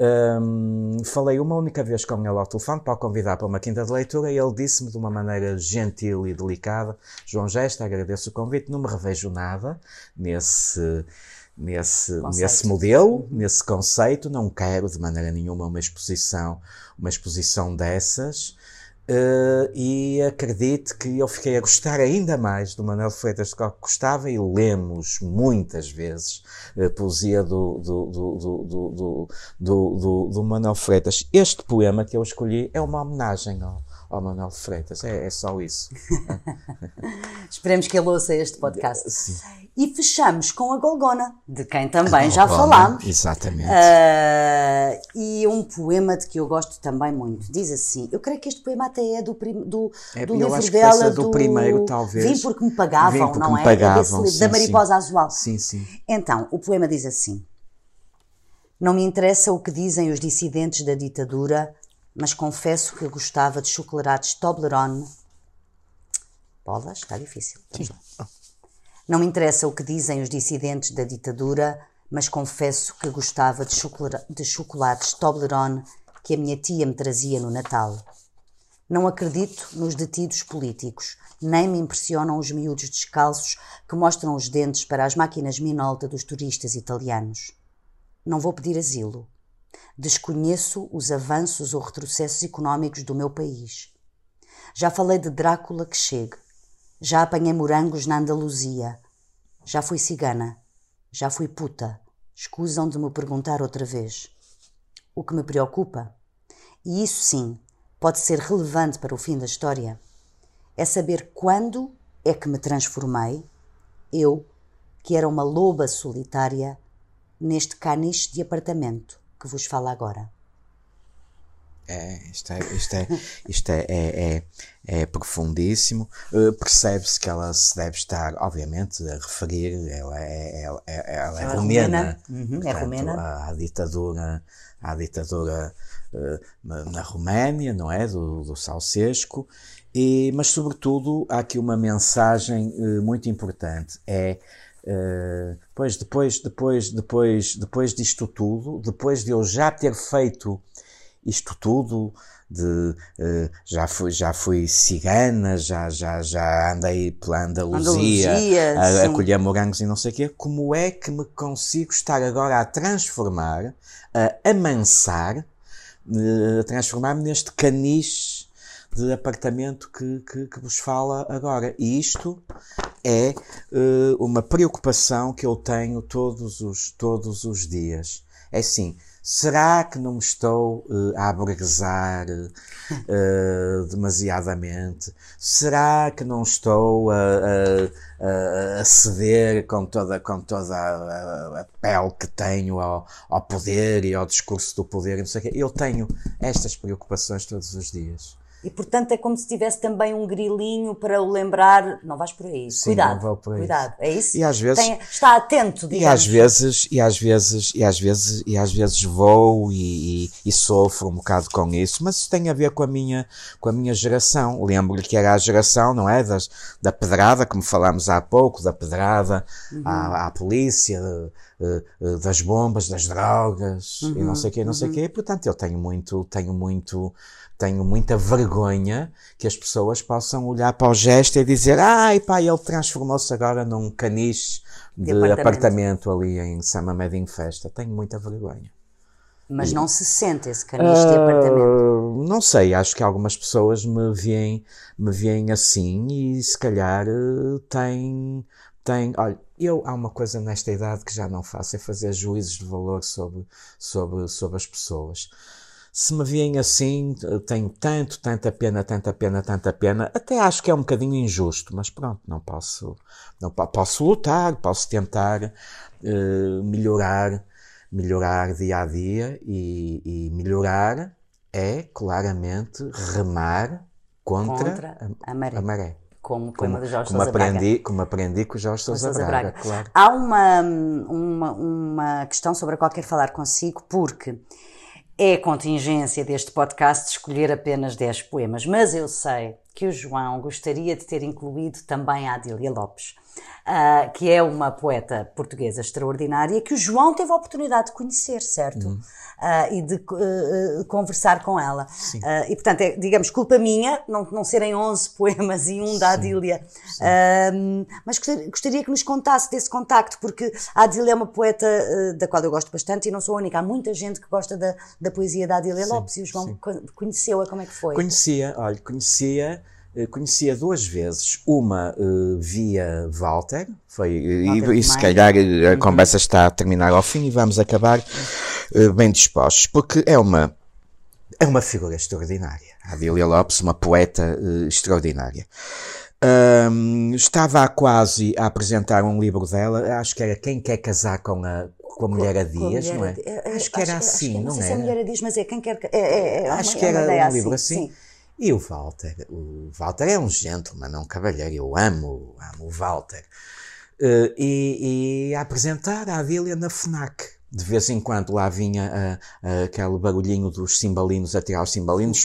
Hum, falei uma única vez com ele ao telefone para o convidar para uma quinta de leitura e ele disse-me de uma maneira gentil e delicada: João Gesta, agradeço o convite, não me revejo nada nesse. Nesse, Conceito. nesse modelo, nesse conceito, não quero de maneira nenhuma uma exposição, uma exposição dessas. Uh, e acredito que eu fiquei a gostar ainda mais do Manuel Freitas que eu Gostava e lemos muitas vezes a poesia do, do, do, do, do, do, do Manuel Freitas. Este poema que eu escolhi é uma homenagem ao, ao Manuel Freitas. É, é só isso. Esperemos que ele ouça este podcast. Sim. E fechamos com a Golgona, de quem também já falámos. Exatamente. Uh, e um poema de que eu gosto também muito. Diz assim: eu creio que este poema até é do, prim, do, É, do livro dela. essa do primeiro, talvez. Vim porque me pagavam, Vim porque não me é? pagavam, é sim, da Mariposa sim. Azual. Sim, sim. Então, o poema diz assim: Não me interessa o que dizem os dissidentes da ditadura, mas confesso que gostava de chocolates Toblerone. Bolas, está difícil. Não me interessa o que dizem os dissidentes da ditadura, mas confesso que gostava de, chocola- de chocolates Toblerone que a minha tia me trazia no Natal. Não acredito nos detidos políticos, nem me impressionam os miúdos descalços que mostram os dentes para as máquinas Minolta dos turistas italianos. Não vou pedir asilo. Desconheço os avanços ou retrocessos económicos do meu país. Já falei de Drácula que chegue. Já apanhei morangos na Andaluzia. Já fui cigana. Já fui puta. Escusam de me perguntar outra vez. O que me preocupa, e isso sim pode ser relevante para o fim da história, é saber quando é que me transformei, eu, que era uma loba solitária, neste caniche de apartamento que vos fala agora. É, isto é, isto é, isto é, é, é, é profundíssimo. Uh, Percebe-se que ela se deve estar, obviamente, a referir, ela é, ela é, ela é Ela é. Uhum, é portanto, romena. À, à ditadura, à ditadura uh, na, na Roménia, não é? Do, do Ceausescu. E, mas, sobretudo, há aqui uma mensagem uh, muito importante. É, uh, pois, depois, depois, depois, depois disto tudo, depois de eu já ter feito isto tudo de eh, já fui já fui cigana já já já andei pela Andaluzia, Andaluzia, a, a colher morangos e não sei o quê como é que me consigo estar agora a transformar a amansar eh, a transformar-me neste caniche de apartamento que, que, que vos fala agora e isto é eh, uma preocupação que eu tenho todos os todos os dias é assim Será que não me estou eh, a aborregar eh, demasiadamente? Será que não estou a, a- a- ceder com toda, com toda a, a- pele que tenho ao, ao poder e ao discurso do poder? Não sei o quê? Eu tenho estas preocupações todos os dias. E portanto é como se tivesse também um grilinho para o lembrar. Não vais por aí. Sim, cuidado. por aí. Cuidado. É isso? E às vezes- Tem- está atento, E digamos. às vezes, e às vezes, e às vezes, e às vezes vou e, e, e sofro um bocado com isso, mas isso tem a ver com a minha, com a minha geração. Lembro-lhe que era a geração, não é? Das, da pedrada, como falámos há pouco, da pedrada à, à polícia, eh, eh, das bombas, das drogas, e não sei o quê, não sei o quê. Portanto, eu tenho muito, tenho muito, tenho muita vergonha que as pessoas possam olhar para o gesto e dizer, ai pá, ele transformou-se agora num caniche de, De apartamento. apartamento. ali em Sama Medin Festa. Tenho muita vergonha. Mas não se sente esse caniche de apartamento. Ah, não sei, acho que algumas pessoas me veem, me veem assim e se calhar têm, têm. Olha, eu há uma coisa nesta idade que já não faço, é fazer juízos de valor sobre, sobre, sobre as pessoas. Se me veem assim, eh, tenho tanto, tanta pena, tanta pena, tanta pena, até acho que é um bocadinho injusto, mas pronto, não posso, não po- posso lutar, posso tentar eh, melhorar, melhorar dia a dia e, e melhorar é claramente remar contra, Contra a, a maré. a maré. Como Como, como Braga. aprendi, como aprendi com o Jorge Sousa Sousa Braga, Braga. claro. Há uma, uma, uma questão sobre a qual quero falar consigo, porque é contingência deste podcast escolher apenas 10 poemas, mas eu sei que o João gostaria de ter incluído também a Adília Lopes, ah, que é uma poeta portuguesa extraordinária que o João teve a oportunidade de conhecer, certo? Uhum. Ah, e de eh, conversar com ela. E portanto, é, digamos, culpa minha não, não serem 11 poemas e um da Adília. Ahm, mas gostaria, gostaria que nos contasse desse contacto, porque a Adília é uma poeta da qual eu gosto bastante e não sou a única. Há muita gente que gosta da, da poesia da Adília Lopes e o João co- conheceu-a. Como é que foi? Conhecia, olha, conhecia, conhecia duas vezes. Uma eh, via Walter, foi, e- Walter e, se Tomás. calhar eh, a conversa está a terminar ao fim e vamos acabar eh, bem dispostos, porque é uma, é uma figura extraordinária. A Adília Lopes, uma poeta uh, extraordinária. Um, estava quase a apresentar um livro dela, acho que era Quem Quer Casar com a, com a Mulher a Dias, não é? é? Acho que era assim, não, não sei é? se é Mulher a Dias, mas é Quem Quer é, é, é Acho uma, que é uma era ideia um livro assim. sim. E o Walter, o Walter é um gentleman, é um cavalheiro, eu amo, amo o Walter. Uh, e, e a apresentar a Adília na FNAC. De vez em quando lá vinha uh, uh, aquele barulhinho dos cimbalinos a tirar os cimbalinos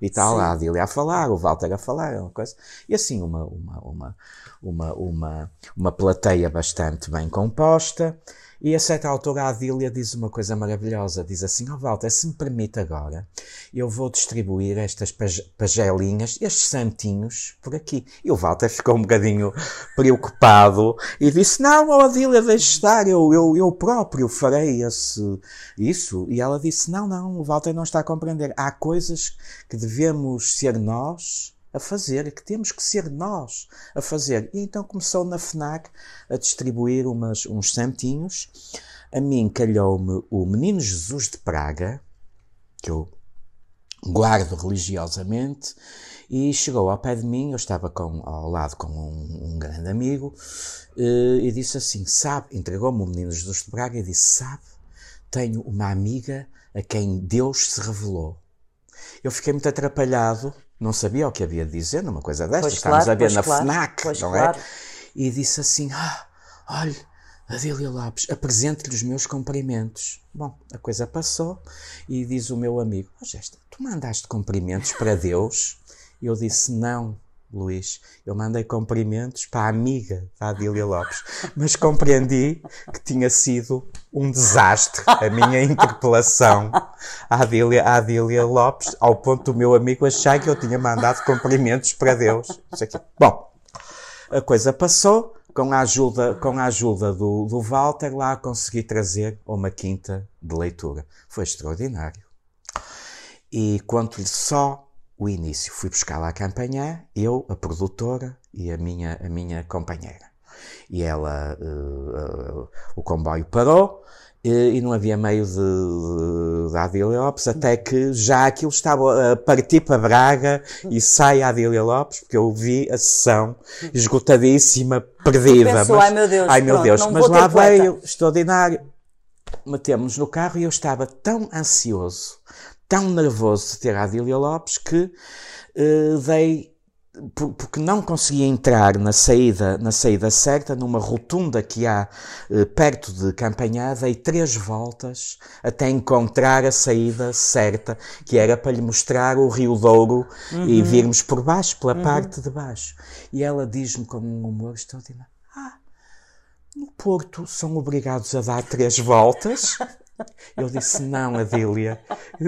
e tal, Sim. a Adília a falar, o Walter a falar, uma coisa. E assim, uma, uma, uma, uma, uma, uma plateia bastante bem composta. E a certa altura a Adília diz uma coisa maravilhosa, diz assim, ó oh, Walter, se me permite agora, eu vou distribuir estas pag pagelinhas, estes santinhos, por aqui. E o Walter ficou um bocadinho preocupado e disse, não, ó oh, Adília, deixe estar, eu, eu, eu próprio farei esse, isso. E ela disse, não, não, o Walter não está a compreender. Há coisas que devemos ser nós a fazer, que temos que ser nós a fazer. E então começou na FNAC a distribuir umas, uns santinhos. A mim calhou-me o Menino Jesus de Praga, que eu guardo religiosamente, e chegou ao pé de mim, eu estava com, ao lado com um, um grande amigo, e disse assim, sabe, entregou-me o Menino Jesus de Praga e disse, sabe, tenho uma amiga a quem Deus se revelou. Eu fiquei muito atrapalhado, não sabia o que havia de dizer numa coisa destas, estávamos claro, a ver na claro, FNAC, não claro. é? E disse assim, ah, olha, Adília Lopes, apresente-lhe os meus cumprimentos. Bom, a coisa passou e diz o meu amigo, oh, Gesta, tu mandaste cumprimentos para Deus? Eu disse, não, Luís, eu mandei cumprimentos para a amiga da Adília Lopes, mas compreendi que tinha sido um desastre a minha interpelação à Adília, à Adília Lopes, ao ponto do meu amigo achar que eu tinha mandado cumprimentos para Deus. Bom, a coisa passou, com a ajuda, com a ajuda do, do Walter, lá consegui trazer uma quinta de leitura. Foi extraordinário. E conto-lhe só o início. Fui buscar lá a campanhar, eu, a produtora e a minha, a minha companheira. E ela, uh, uh, o comboio parou e, não havia meio de, de, de Adília Lopes, até que já aquilo estava a partir para Braga e sai a Adília Lopes, porque eu vi a sessão esgotadíssima, perdida. Pensou, mas, ai meu Deus, ai meu pronto, Deus, mas lá poeta. veio, extraordinário. Metemos no carro e eu estava tão ansioso, tão nervoso de ter a Adília Lopes que eh, dei por- porque não conseguia entrar na saída, na saída certa, numa rotunda que há eh, perto de Campanhã, dei três voltas até encontrar a saída certa, que era para lhe mostrar o Rio Douro e virmos por baixo, pela parte de baixo. E ela diz-me com um humor extraordinário, ah, no Porto são obrigados a dar três voltas? Eu disse, não, Adília.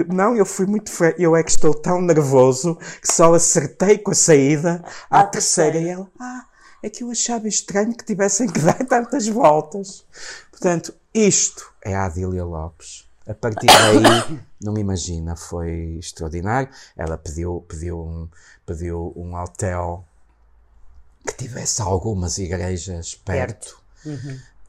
Não, eu fui muito fe... Eu é que estou tão nervoso que só acertei com a saída à À terceira. terceira. E ela, ah, é que eu achava estranho que tivessem que dar tantas voltas. Portanto, isto é a Adília Lopes. A partir daí, não me imagina, foi extraordinário. Ela pediu, pediu, um, pediu um hotel que tivesse algumas igrejas perto.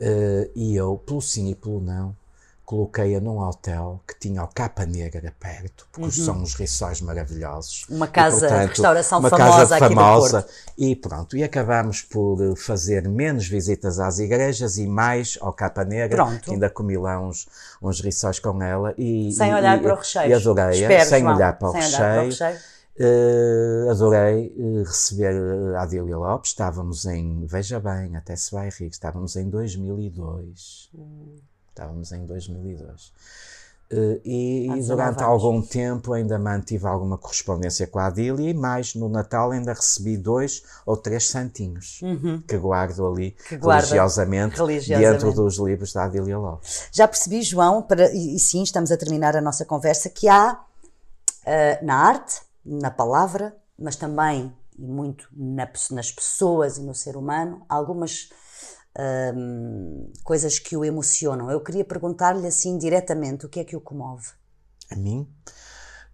Eh, e eu, pelo sim e pelo não, coloquei-a num hotel que tinha o Capa Negra perto, porque são uns riçóis maravilhosos. Uma E, casa de restauração uma famosa casa aqui do famosa. Porto. E pronto, e acabámos por eh, fazer menos visitas às igrejas e mais ao Capa Negra, Pronto. ainda comi lá uns, uns riçóis com ela. E, Sem e- olhar e- para o recheio. E adorei, Espero, sem João, olhar para o sem recheio. olhar para o recheio. Eh, adorei eh, receber eh, a Adília Lopes. Estávamos em, veja bem, até se vai rir, estávamos em 2002. Estávamos em 2002. Eh, e, Há e 19 durante algum tempo ainda mantive alguma correspondência com a Adília e mais no Natal ainda recebi dois ou três santinhos que guardo ali Uhum. Que religiosamente, religiosamente. dentro dos livros da Adília Lopes. Já percebi, João, para, e, e sim, estamos a terminar a nossa conversa, que há ah, na arte, na palavra, mas também e muito na nas pessoas e no ser humano, algumas ahm, coisas que o emocionam. Eu queria perguntar-lhe assim diretamente o que é que o comove. a mim,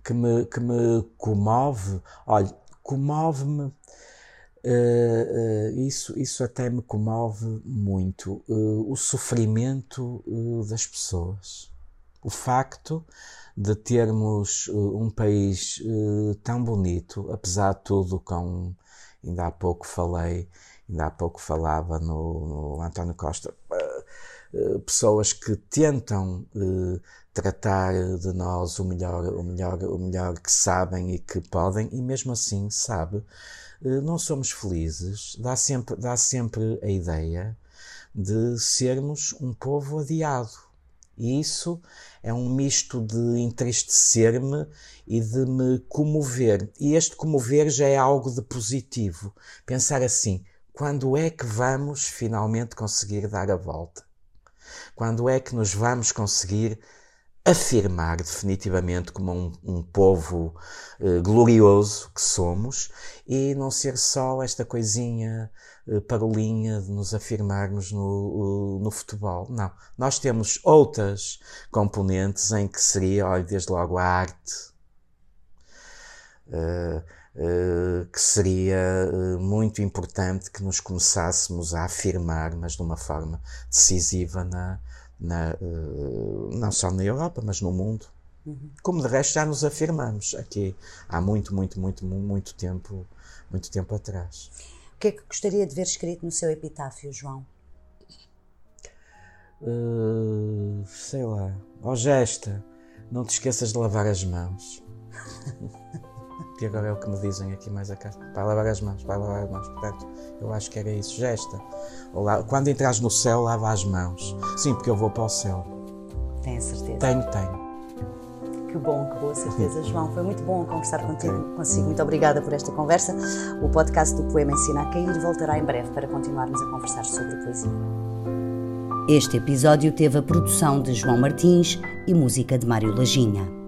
que me, que me comove, olha, comove-me, eh, eh, isso, isso até me comove muito, eh, o sofrimento das pessoas. O facto de termos uh, um país uh, tão bonito, apesar de tudo, com ainda há pouco falei, ainda há pouco falava no, no António Costa, uh, pessoas que tentam tratar de nós o melhor, o melhor, o melhor que sabem e que podem, e mesmo assim, sabe, não somos felizes, dá sempre, dá sempre a ideia de sermos um povo adiado. E isso é um misto de entristecer-me e de me comover. E este comover já é algo de positivo. Pensar assim, quando é que vamos finalmente conseguir dar a volta? Quando é que nos vamos conseguir afirmar definitivamente como um, um povo eh, glorioso que somos e não ser só esta coisinha eh, parolinha de nos afirmarmos no, no futebol. Não. Nós temos outras componentes em que seria, olha, desde logo a arte, uh, que seria uh, muito importante que nos começássemos a afirmar, mas de uma forma decisiva, na, na não só na Europa, mas no mundo. Uhum. Como de resto já nos afirmamos aqui há muito, muito, muito, muito tempo, muito tempo atrás que é que gostaria de ver escrito no seu epitáfio, João? Uh, sei lá. Ó oh, gesta, não te esqueças de lavar as mãos. que agora é o que me dizem aqui mais a casa. Vai lavar as mãos, vai lavar as mãos. Portanto, eu acho que era isso. Gesta. Lá, quando entras no céu, lava as mãos. Sim, porque eu vou para o céu. Tenho certeza? Tenho, tenho. Que bom, que boa certeza, João. Foi muito bom conversar contigo, consigo. Muito obrigada por esta conversa. O podcast do Poema Ensina a Cair voltará em breve para continuarmos a conversar sobre poesia. Este episódio teve a produção de João Martins e música de Mário Lajinha.